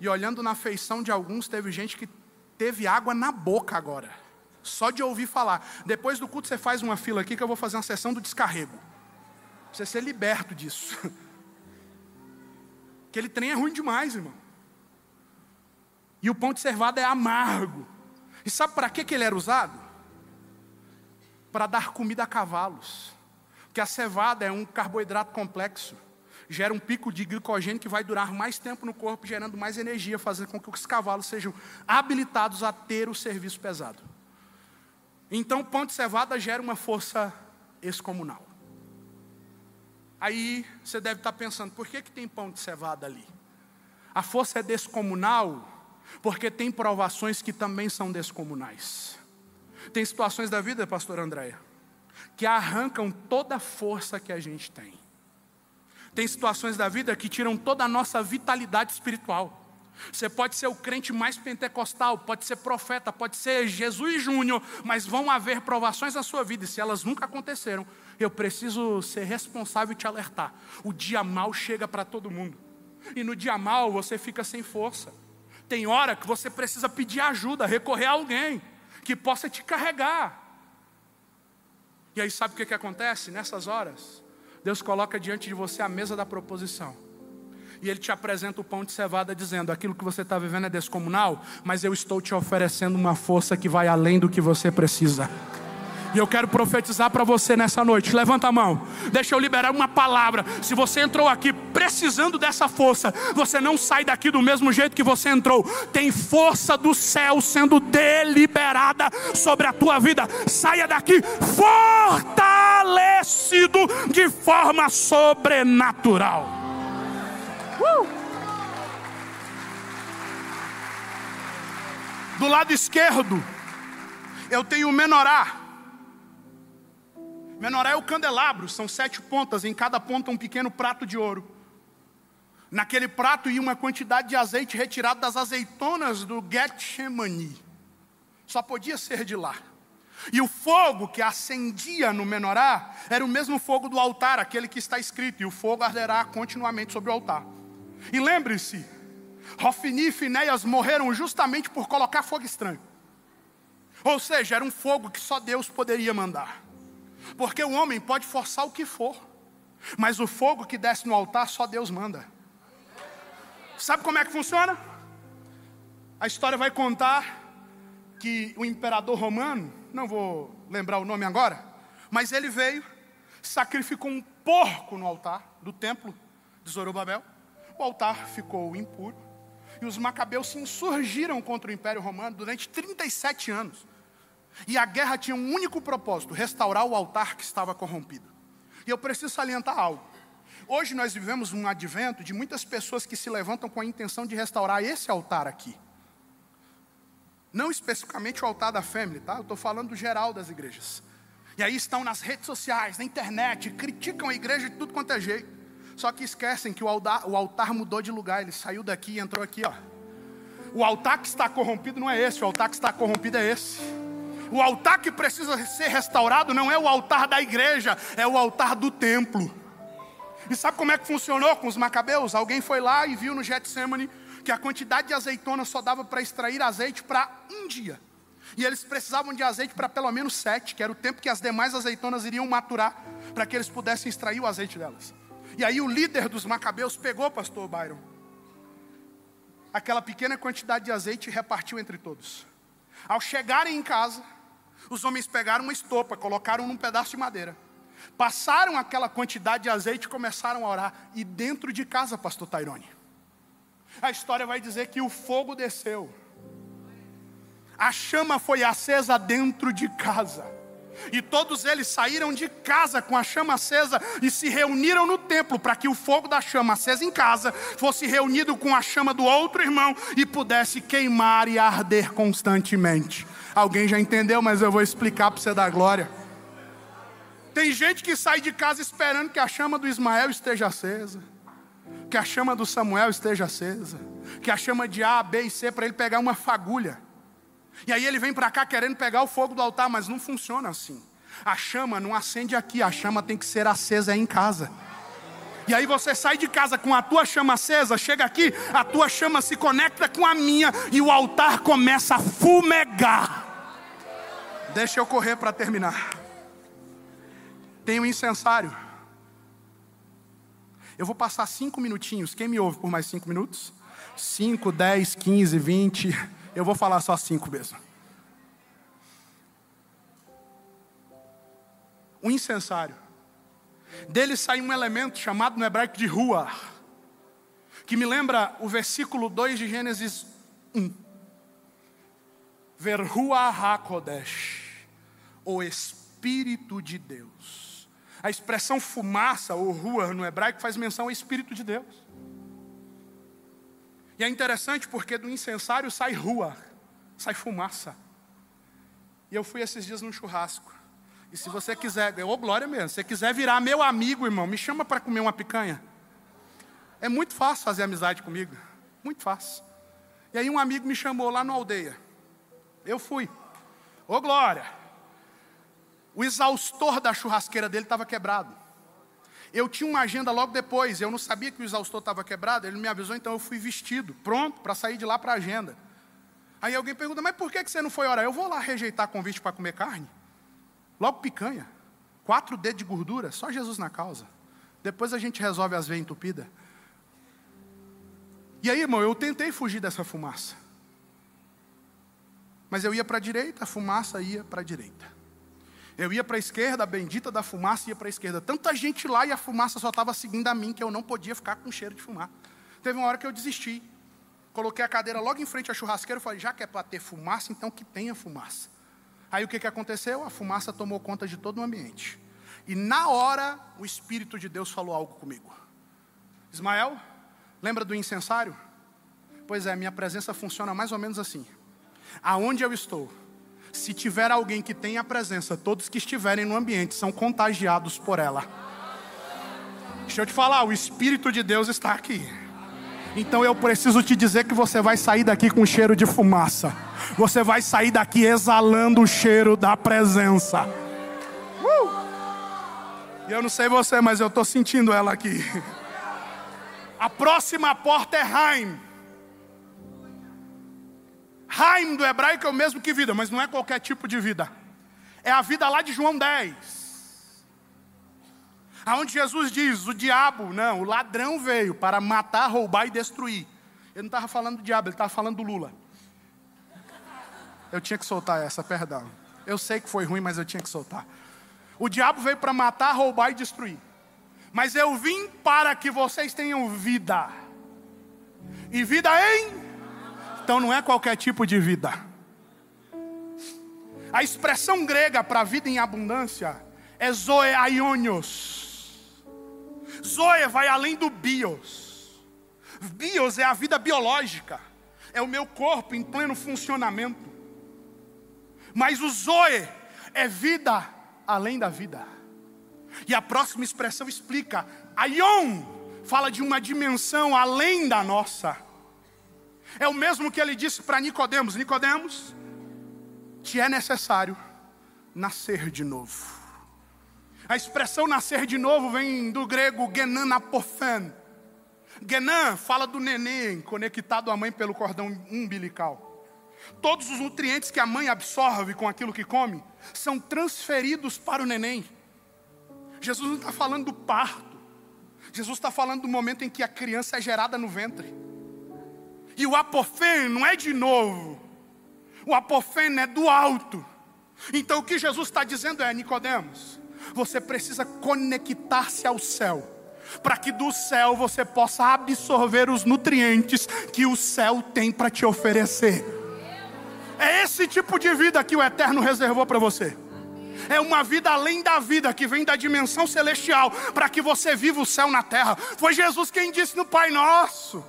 E olhando na feição de alguns, teve gente que teve água na boca agora. Só de ouvir falar. Depois do culto você faz uma fila aqui que eu vou fazer uma sessão do descarrego. Você ser liberto disso. Aquele trem é ruim demais, irmão. E o pão de cevada é amargo. E sabe para que, que ele era usado? Para dar comida a cavalos. Porque a cevada é um carboidrato complexo gera um pico de glicogênio que vai durar mais tempo no corpo, gerando mais energia, fazendo com que os cavalos sejam habilitados a ter o serviço pesado. Então, pão de cevada gera uma força excomunal. Aí você deve estar pensando, por que, que tem pão de cevada ali? A força é descomunal, porque tem provações que também são descomunais. Tem situações da vida, pastor Andréia, que arrancam toda a força que a gente tem. Tem situações da vida que tiram toda a nossa vitalidade espiritual. Você pode ser o crente mais pentecostal, pode ser profeta, pode ser Jesus Júnior, mas vão haver provações na sua vida, e se elas nunca aconteceram, eu preciso ser responsável e te alertar. O dia mal chega para todo mundo, e no dia mal você fica sem força. Tem hora que você precisa pedir ajuda, recorrer a alguém que possa te carregar. E aí sabe o que, que acontece nessas horas? Deus coloca diante de você a mesa da proposição. E Ele te apresenta o pão de cevada, dizendo: aquilo que você está vivendo é descomunal, mas eu estou te oferecendo uma força que vai além do que você precisa. E eu quero profetizar para você nessa noite. Levanta a mão. Deixa eu liberar uma palavra. Se você entrou aqui precisando dessa força, você não sai daqui do mesmo jeito que você entrou. Tem força do céu sendo deliberada sobre a tua vida. Saia daqui fortalecido de forma sobrenatural. Uh! Do lado esquerdo, eu tenho o menorá. Menorá é o candelabro, são sete pontas, em cada ponta um pequeno prato de ouro. Naquele prato ia uma quantidade de azeite retirado das azeitonas do Getsemani. Só podia ser de lá. E o fogo que acendia no menorá era o mesmo fogo do altar, aquele que está escrito, e o fogo arderá continuamente sobre o altar. E lembre-se, Rofini e Finéias morreram justamente por colocar fogo estranho. Ou seja, era um fogo que só Deus poderia mandar. Porque o homem pode forçar o que for, mas o fogo que desce no altar só Deus manda. Sabe como é que funciona? A história vai contar que o imperador romano, não vou lembrar o nome agora, mas ele veio, sacrificou um porco no altar do templo de Zorobabel. O altar ficou impuro e os macabeus se insurgiram contra o Império Romano durante 37 anos. E a guerra tinha um único propósito: restaurar o altar que estava corrompido. E eu preciso salientar algo. Hoje nós vivemos um advento de muitas pessoas que se levantam com a intenção de restaurar esse altar aqui. Não especificamente o altar da family, tá? Eu estou falando do geral das igrejas. E aí estão nas redes sociais, na internet, criticam a igreja de tudo quanto é jeito. Só que esquecem que o altar, o altar mudou de lugar, ele saiu daqui e entrou aqui, ó. O altar que está corrompido não é esse, o altar que está corrompido é esse. O altar que precisa ser restaurado não é o altar da igreja, é o altar do templo. E sabe como é que funcionou com os macabeus? Alguém foi lá e viu no Getsemane que a quantidade de azeitona só dava para extrair azeite para um dia. E eles precisavam de azeite para pelo menos sete, que era o tempo que as demais azeitonas iriam maturar, para que eles pudessem extrair o azeite delas. E aí o líder dos macabeus pegou, pastor Byron, aquela pequena quantidade de azeite e repartiu entre todos. Ao chegarem em casa, os homens pegaram uma estopa, colocaram num pedaço de madeira, passaram aquela quantidade de azeite e começaram a orar. E dentro de casa, pastor Tairone, a história vai dizer que o fogo desceu, a chama foi acesa dentro de casa. E todos eles saíram de casa com a chama acesa e se reuniram no templo para que o fogo da chama acesa em casa fosse reunido com a chama do outro irmão e pudesse queimar e arder constantemente. Alguém já entendeu, mas eu vou explicar para você dar glória. Tem gente que sai de casa esperando que a chama do Ismael esteja acesa, que a chama do Samuel esteja acesa, que a chama de A, B e C para ele pegar uma fagulha. E aí ele vem para cá querendo pegar o fogo do altar, mas não funciona assim. A chama não acende aqui, a chama tem que ser acesa em casa. E aí você sai de casa com a tua chama acesa, chega aqui, a tua chama se conecta com a minha e o altar começa a fumegar. Deixa eu correr para terminar. Tem um incensário. Eu vou passar cinco minutinhos. Quem me ouve por mais cinco minutos? Cinco, dez, quinze, vinte. Eu vou falar só cinco mesmo. Um incensário. Dele sai um elemento chamado no hebraico de rua, que me lembra o versículo 2 de Gênesis 1. Verhua HaKodesh, o Espírito de Deus. A expressão fumaça ou rua no hebraico faz menção ao Espírito de Deus. E é interessante porque do incensário sai rua, sai fumaça. E eu fui esses dias num churrasco. E se você quiser, ô oh, glória mesmo, se você quiser virar meu amigo, irmão, me chama para comer uma picanha. É muito fácil fazer amizade comigo, muito fácil. E aí um amigo me chamou lá na aldeia. Eu fui. Ô oh, glória! O exaustor da churrasqueira dele estava quebrado. Eu tinha uma agenda logo depois, eu não sabia que o exaustor estava quebrado, ele me avisou, então eu fui vestido, pronto, para sair de lá para a agenda. Aí alguém pergunta, mas por que você não foi orar? Eu vou lá rejeitar convite para comer carne? Logo picanha, quatro dedos de gordura, só Jesus na causa. Depois a gente resolve as veias entupidas. E aí, irmão, eu tentei fugir dessa fumaça. Mas eu ia para a direita, a fumaça ia para a direita. Eu ia para a esquerda, a bendita da fumaça ia para a esquerda. Tanta gente lá e a fumaça só estava seguindo a mim que eu não podia ficar com cheiro de fumar. Teve uma hora que eu desisti. Coloquei a cadeira logo em frente à churrasqueira e falei, já que é para ter fumaça, então que tenha fumaça. Aí o que, que aconteceu? A fumaça tomou conta de todo o ambiente. E na hora, o Espírito de Deus falou algo comigo. Ismael, lembra do incensário? Pois é, minha presença funciona mais ou menos assim. Aonde eu estou, se tiver alguém que tenha presença, todos que estiverem no ambiente são contagiados por ela. Deixa eu te falar, o Espírito de Deus está aqui. Então eu preciso te dizer que você vai sair daqui com cheiro de fumaça. Você vai sair daqui exalando o cheiro da presença. Uh! E eu não sei você, mas eu estou sentindo ela aqui. A próxima porta é Haim. Haim do hebraico é o mesmo que vida, mas não é qualquer tipo de vida. É a vida lá de João 10. Aonde Jesus diz: o diabo, não, o ladrão veio para matar, roubar e destruir. Ele não estava falando do diabo, ele estava falando do Lula. Eu tinha que soltar essa, perdão. Eu sei que foi ruim, mas eu tinha que soltar. O diabo veio para matar, roubar e destruir. Mas eu vim para que vocês tenham vida. E vida em então não é qualquer tipo de vida. A expressão grega para vida em abundância é zoe aionios. Zoe vai além do bios. Bios é a vida biológica, é o meu corpo em pleno funcionamento. Mas o zoe é vida além da vida. E a próxima expressão explica: aion fala de uma dimensão além da nossa. É o mesmo que ele disse para Nicodemos: Nicodemos, te é necessário nascer de novo. A expressão nascer de novo vem do grego genanapofen. Genan fala do neném conectado à mãe pelo cordão umbilical. Todos os nutrientes que a mãe absorve com aquilo que come são transferidos para o neném. Jesus não está falando do parto. Jesus está falando do momento em que a criança é gerada no ventre. E o apofeno não é de novo. O apofeno é do alto. Então o que Jesus está dizendo é, Nicodemos, você precisa conectar-se ao céu, para que do céu você possa absorver os nutrientes que o céu tem para te oferecer. É esse tipo de vida que o Eterno reservou para você. É uma vida além da vida que vem da dimensão celestial, para que você viva o céu na terra. Foi Jesus quem disse no Pai Nosso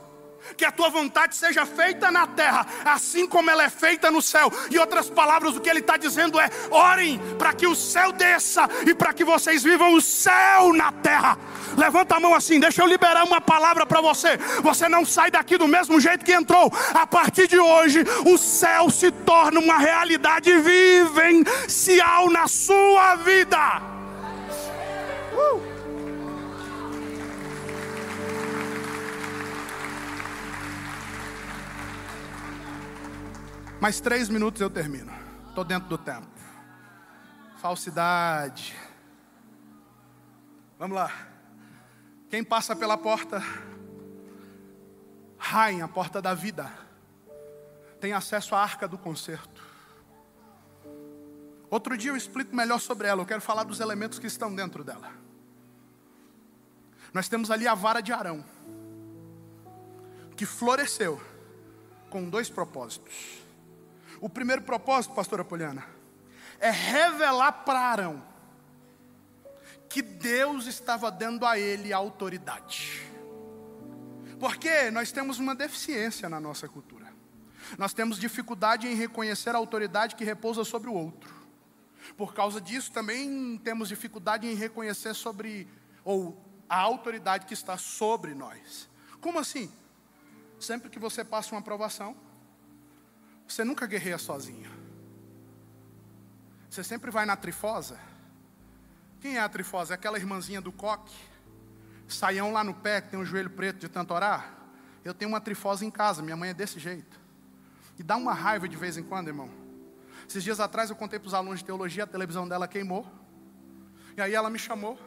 que a tua vontade seja feita na terra, assim como ela é feita no céu. E outras palavras, o que ele está dizendo é: orem para que o céu desça e para que vocês vivam o céu na terra. Levanta a mão assim, deixa eu liberar uma palavra para você. Você não sai daqui do mesmo jeito que entrou. A partir de hoje, o céu se torna uma realidade vivencial na sua vida. Uh! Mais três minutos eu termino. Estou dentro do tempo. Falsidade. Vamos lá. Quem passa pela porta, rainha, a porta da vida, tem acesso à arca do concerto. Outro dia eu explico melhor sobre ela. Eu quero falar dos elementos que estão dentro dela. Nós temos ali a vara de Arão, que floresceu com dois propósitos. O primeiro propósito, pastora Poliana, é revelar para Arão que Deus estava dando a ele autoridade. Porque nós temos uma deficiência na nossa cultura. Nós temos dificuldade em reconhecer a autoridade que repousa sobre o outro. Por causa disso, também temos dificuldade em reconhecer sobre ou a autoridade que está sobre nós. Como assim? Sempre que você passa uma aprovação, você nunca guerreia sozinho. Você sempre vai na trifosa. Quem é a trifosa? É aquela irmãzinha do coque saião lá no pé, que tem um joelho preto de tanto orar. Eu tenho uma trifose em casa, minha mãe é desse jeito. E dá uma raiva de vez em quando, irmão. Esses dias atrás eu contei para os alunos de teologia, a televisão dela queimou. E aí ela me chamou.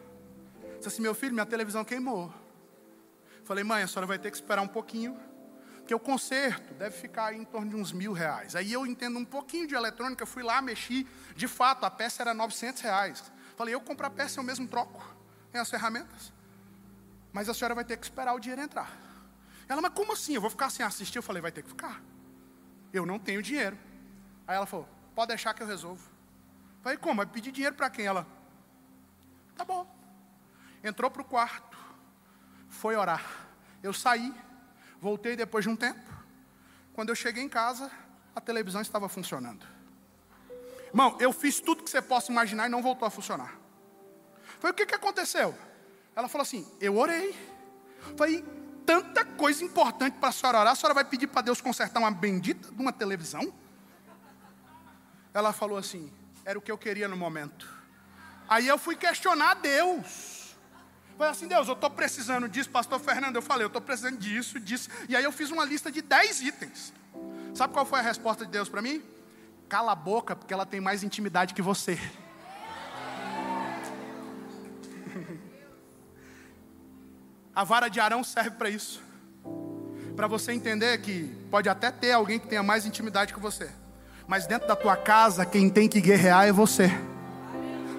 Disse assim: Meu filho, minha televisão queimou. Falei, mãe, a senhora vai ter que esperar um pouquinho. Porque o conserto deve ficar em torno de uns mil reais. Aí eu entendo um pouquinho de eletrônica, fui lá, mexi. De fato, a peça era 900 reais. Falei, eu compro a peça, eu mesmo troco. Tem as ferramentas. Mas a senhora vai ter que esperar o dinheiro entrar. Ela, mas como assim? Eu vou ficar sem assistir? Eu falei, vai ter que ficar. Eu não tenho dinheiro. Aí ela falou, pode deixar que eu resolvo. Eu falei, como? Vai pedir dinheiro para quem? Ela, tá bom. Entrou para o quarto, foi orar. Eu saí, voltei depois de um tempo. Quando eu cheguei em casa, a televisão estava funcionando. Irmão, eu fiz tudo que você possa imaginar e não voltou a funcionar. Foi o que, que aconteceu? Ela falou assim: eu orei. Falei, tanta coisa importante para a senhora orar, a senhora vai pedir para Deus consertar uma bendita de uma televisão? Ela falou assim: era o que eu queria no momento. Aí eu fui questionar Deus. Falei assim, Deus, eu estou precisando disso, pastor Fernando. Eu falei, eu estou precisando disso, disso. E aí eu fiz uma lista de 10 itens. Sabe qual foi a resposta de Deus para mim? Cala a boca, porque ela tem mais intimidade que você. A vara de Arão serve para isso. Para você entender que pode até ter alguém que tenha mais intimidade que você. Mas dentro da tua casa, quem tem que guerrear é você.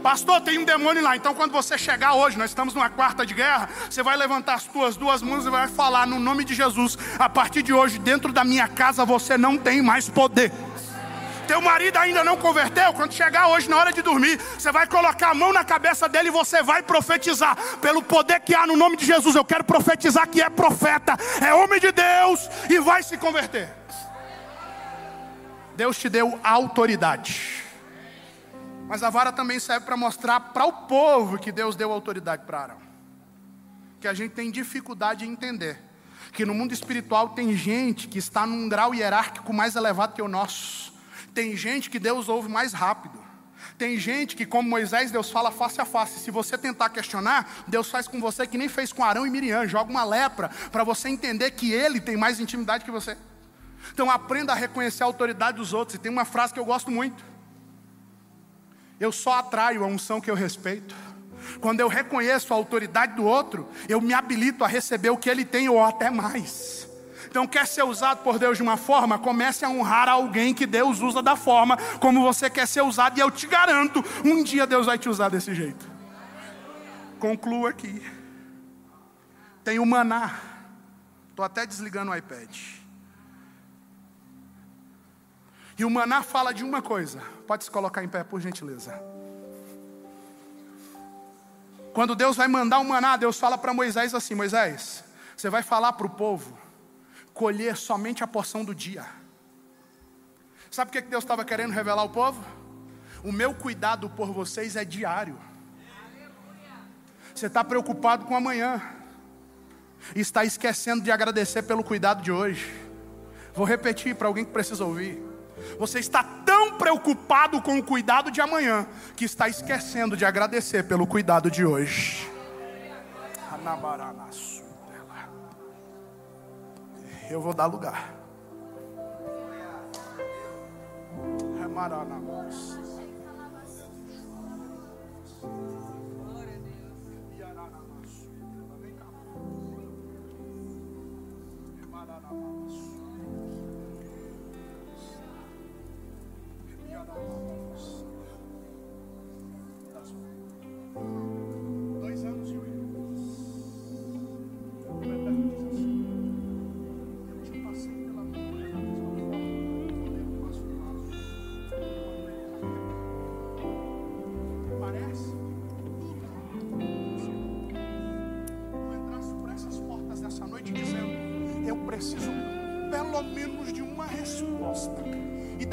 Pastor, tem um demônio lá. Então, quando você chegar hoje, nós estamos numa quarta de guerra. Você vai levantar as tuas duas mãos e vai falar no nome de Jesus. A partir de hoje, dentro da minha casa, você não tem mais poder. Teu marido ainda não converteu. Quando chegar hoje na hora de dormir, você vai colocar a mão na cabeça dele e você vai profetizar. Pelo poder que há no nome de Jesus, eu quero profetizar que é profeta, é homem de Deus e vai se converter. Deus te deu autoridade. Mas a vara também serve para mostrar para o povo que Deus deu autoridade para Arão. Que a gente tem dificuldade em entender que no mundo espiritual tem gente que está num grau hierárquico mais elevado que o nosso. Tem gente que Deus ouve mais rápido. Tem gente que, como Moisés, Deus fala face a face. Se você tentar questionar, Deus faz com você que nem fez com Arão e Miriam, joga uma lepra para você entender que ele tem mais intimidade que você. Então aprenda a reconhecer a autoridade dos outros. E tem uma frase que eu gosto muito. Eu só atraio a unção que eu respeito. Quando eu reconheço a autoridade do outro, eu me habilito a receber o que ele tem ou até mais. Então, quer ser usado por Deus de uma forma? Comece a honrar alguém que Deus usa da forma como você quer ser usado, e eu te garanto, um dia Deus vai te usar desse jeito. Concluo aqui. Tem o maná. Estou até desligando o iPad. E o maná fala de uma coisa. Pode se colocar em pé, por gentileza. Quando Deus vai mandar o maná, Deus fala para Moisés assim: Moisés, você vai falar para o povo colher somente a porção do dia. Sabe o que Deus estava querendo revelar ao povo? O meu cuidado por vocês é diário. Você está preocupado com amanhã, está esquecendo de agradecer pelo cuidado de hoje. Vou repetir para alguém que precisa ouvir. Você está tão preocupado com o cuidado de amanhã, que está esquecendo de agradecer pelo cuidado de hoje. Eu vou dar lugar.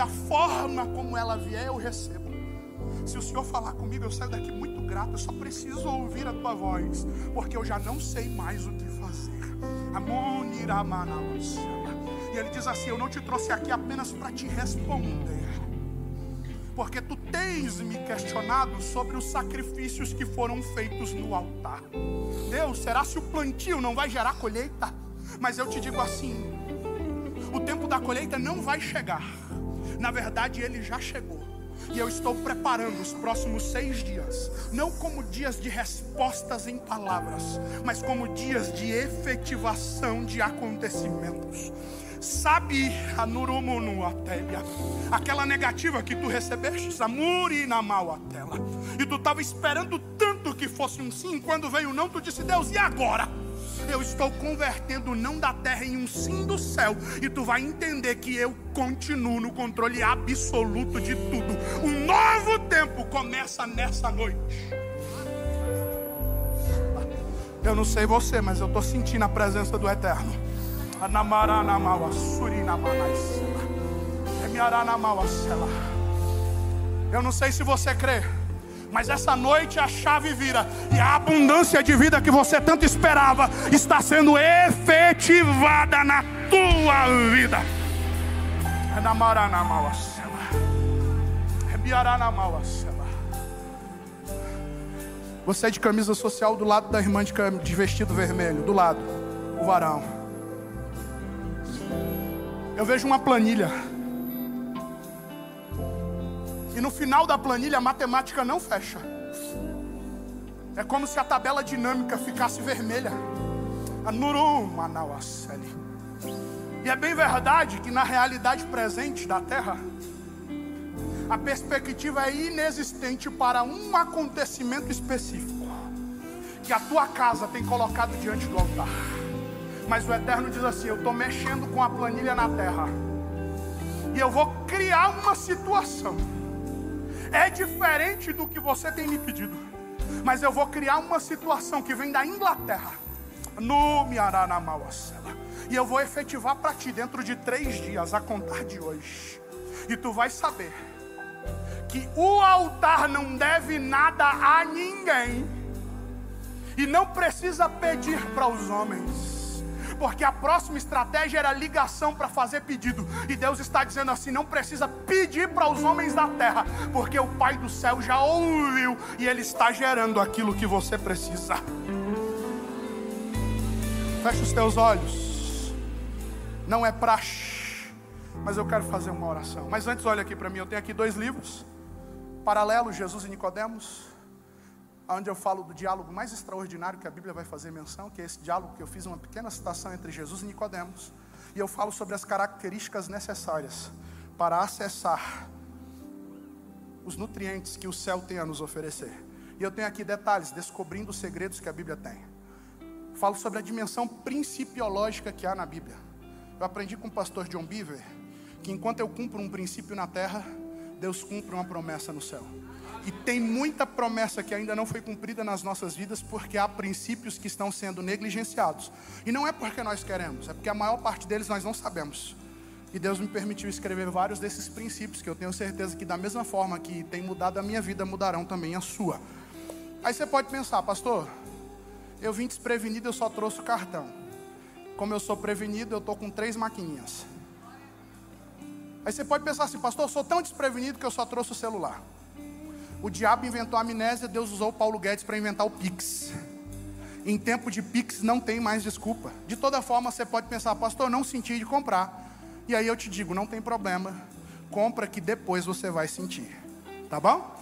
Remaranamas. ela vier, eu recebo. Se o Senhor falar comigo, eu saio daqui muito grato. Eu só preciso ouvir a tua voz, porque eu já não sei mais o que fazer. E ele diz assim: Eu não te trouxe aqui apenas para te responder, porque tu tens me questionado sobre os sacrifícios que foram feitos no altar. Deus, será se o plantio não vai gerar colheita? Mas eu te digo assim: o tempo da colheita não vai chegar. Na verdade, ele já chegou. E eu estou preparando os próximos seis dias, não como dias de respostas em palavras, mas como dias de efetivação de acontecimentos. Sabe, Anurumu Atelia, aquela negativa que tu recebeste, Samuri na mal tela, e tu estava esperando tanto que fosse um sim, quando veio não, tu disse, Deus, e agora? Eu estou convertendo o não da terra em um sim do céu. E tu vai entender que eu continuo no controle absoluto de tudo. Um novo tempo começa nessa noite. Eu não sei você, mas eu estou sentindo a presença do Eterno. Eu não sei se você crê. Mas essa noite a chave vira e a abundância de vida que você tanto esperava está sendo efetivada na tua vida. É você é de camisa social do lado da irmã de, de vestido vermelho, do lado, o varão. Eu vejo uma planilha e no final da planilha a matemática não fecha. É como se a tabela dinâmica ficasse vermelha. E é bem verdade que na realidade presente da Terra, a perspectiva é inexistente para um acontecimento específico que a tua casa tem colocado diante do altar. Mas o Eterno diz assim: Eu estou mexendo com a planilha na terra, e eu vou criar uma situação é diferente do que você tem me pedido. Mas eu vou criar uma situação que vem da Inglaterra. No Miaranamauacela. E eu vou efetivar para ti dentro de três dias, a contar de hoje. E tu vai saber que o altar não deve nada a ninguém. E não precisa pedir para os homens porque a próxima estratégia era ligação para fazer pedido. E Deus está dizendo assim: não precisa pedir para os homens da terra, porque o Pai do céu já ouviu e Ele está gerando aquilo que você precisa. Feche os teus olhos. Não é praxe, mas eu quero fazer uma oração. Mas antes, olha aqui para mim. Eu tenho aqui dois livros paralelos: Jesus e Nicodemos onde eu falo do diálogo mais extraordinário que a Bíblia vai fazer menção, que é esse diálogo que eu fiz uma pequena citação entre Jesus e Nicodemos, e eu falo sobre as características necessárias para acessar os nutrientes que o céu tem a nos oferecer. E eu tenho aqui detalhes, descobrindo os segredos que a Bíblia tem. Falo sobre a dimensão principiológica que há na Bíblia. Eu aprendi com o pastor John Beaver que enquanto eu cumpro um princípio na terra, Deus cumpre uma promessa no céu. E tem muita promessa que ainda não foi cumprida nas nossas vidas porque há princípios que estão sendo negligenciados. E não é porque nós queremos, é porque a maior parte deles nós não sabemos. E Deus me permitiu escrever vários desses princípios que eu tenho certeza que da mesma forma que tem mudado a minha vida, mudarão também a sua. Aí você pode pensar, pastor, eu vim desprevenido, eu só trouxe o cartão. Como eu sou prevenido, eu estou com três maquininhas. Aí você pode pensar assim, pastor, eu sou tão desprevenido que eu só trouxe o celular. O diabo inventou a amnésia, Deus usou Paulo Guedes para inventar o Pix. Em tempo de Pix não tem mais desculpa. De toda forma, você pode pensar, pastor, não senti de comprar. E aí eu te digo, não tem problema. Compra que depois você vai sentir. Tá bom?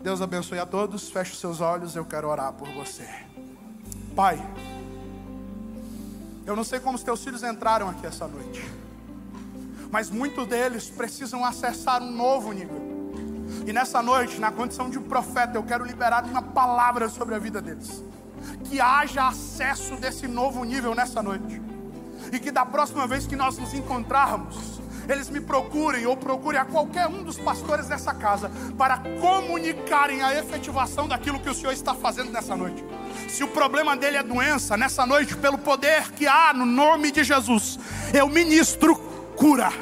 Deus abençoe a todos. Feche os seus olhos, eu quero orar por você. Pai, eu não sei como os teus filhos entraram aqui essa noite. Mas muitos deles precisam acessar um novo nível. E nessa noite, na condição de um profeta, eu quero liberar uma palavra sobre a vida deles. Que haja acesso desse novo nível nessa noite. E que da próxima vez que nós nos encontrarmos, eles me procurem ou procurem a qualquer um dos pastores dessa casa para comunicarem a efetivação daquilo que o Senhor está fazendo nessa noite. Se o problema dele é doença, nessa noite, pelo poder que há no nome de Jesus, eu ministro cura.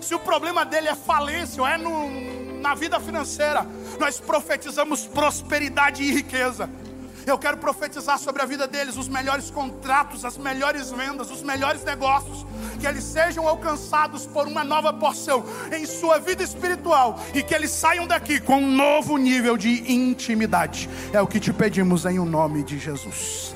Se o problema dele é falência ou é no, na vida financeira, nós profetizamos prosperidade e riqueza. Eu quero profetizar sobre a vida deles os melhores contratos, as melhores vendas, os melhores negócios, que eles sejam alcançados por uma nova porção em sua vida espiritual e que eles saiam daqui com um novo nível de intimidade. É o que te pedimos em o nome de Jesus.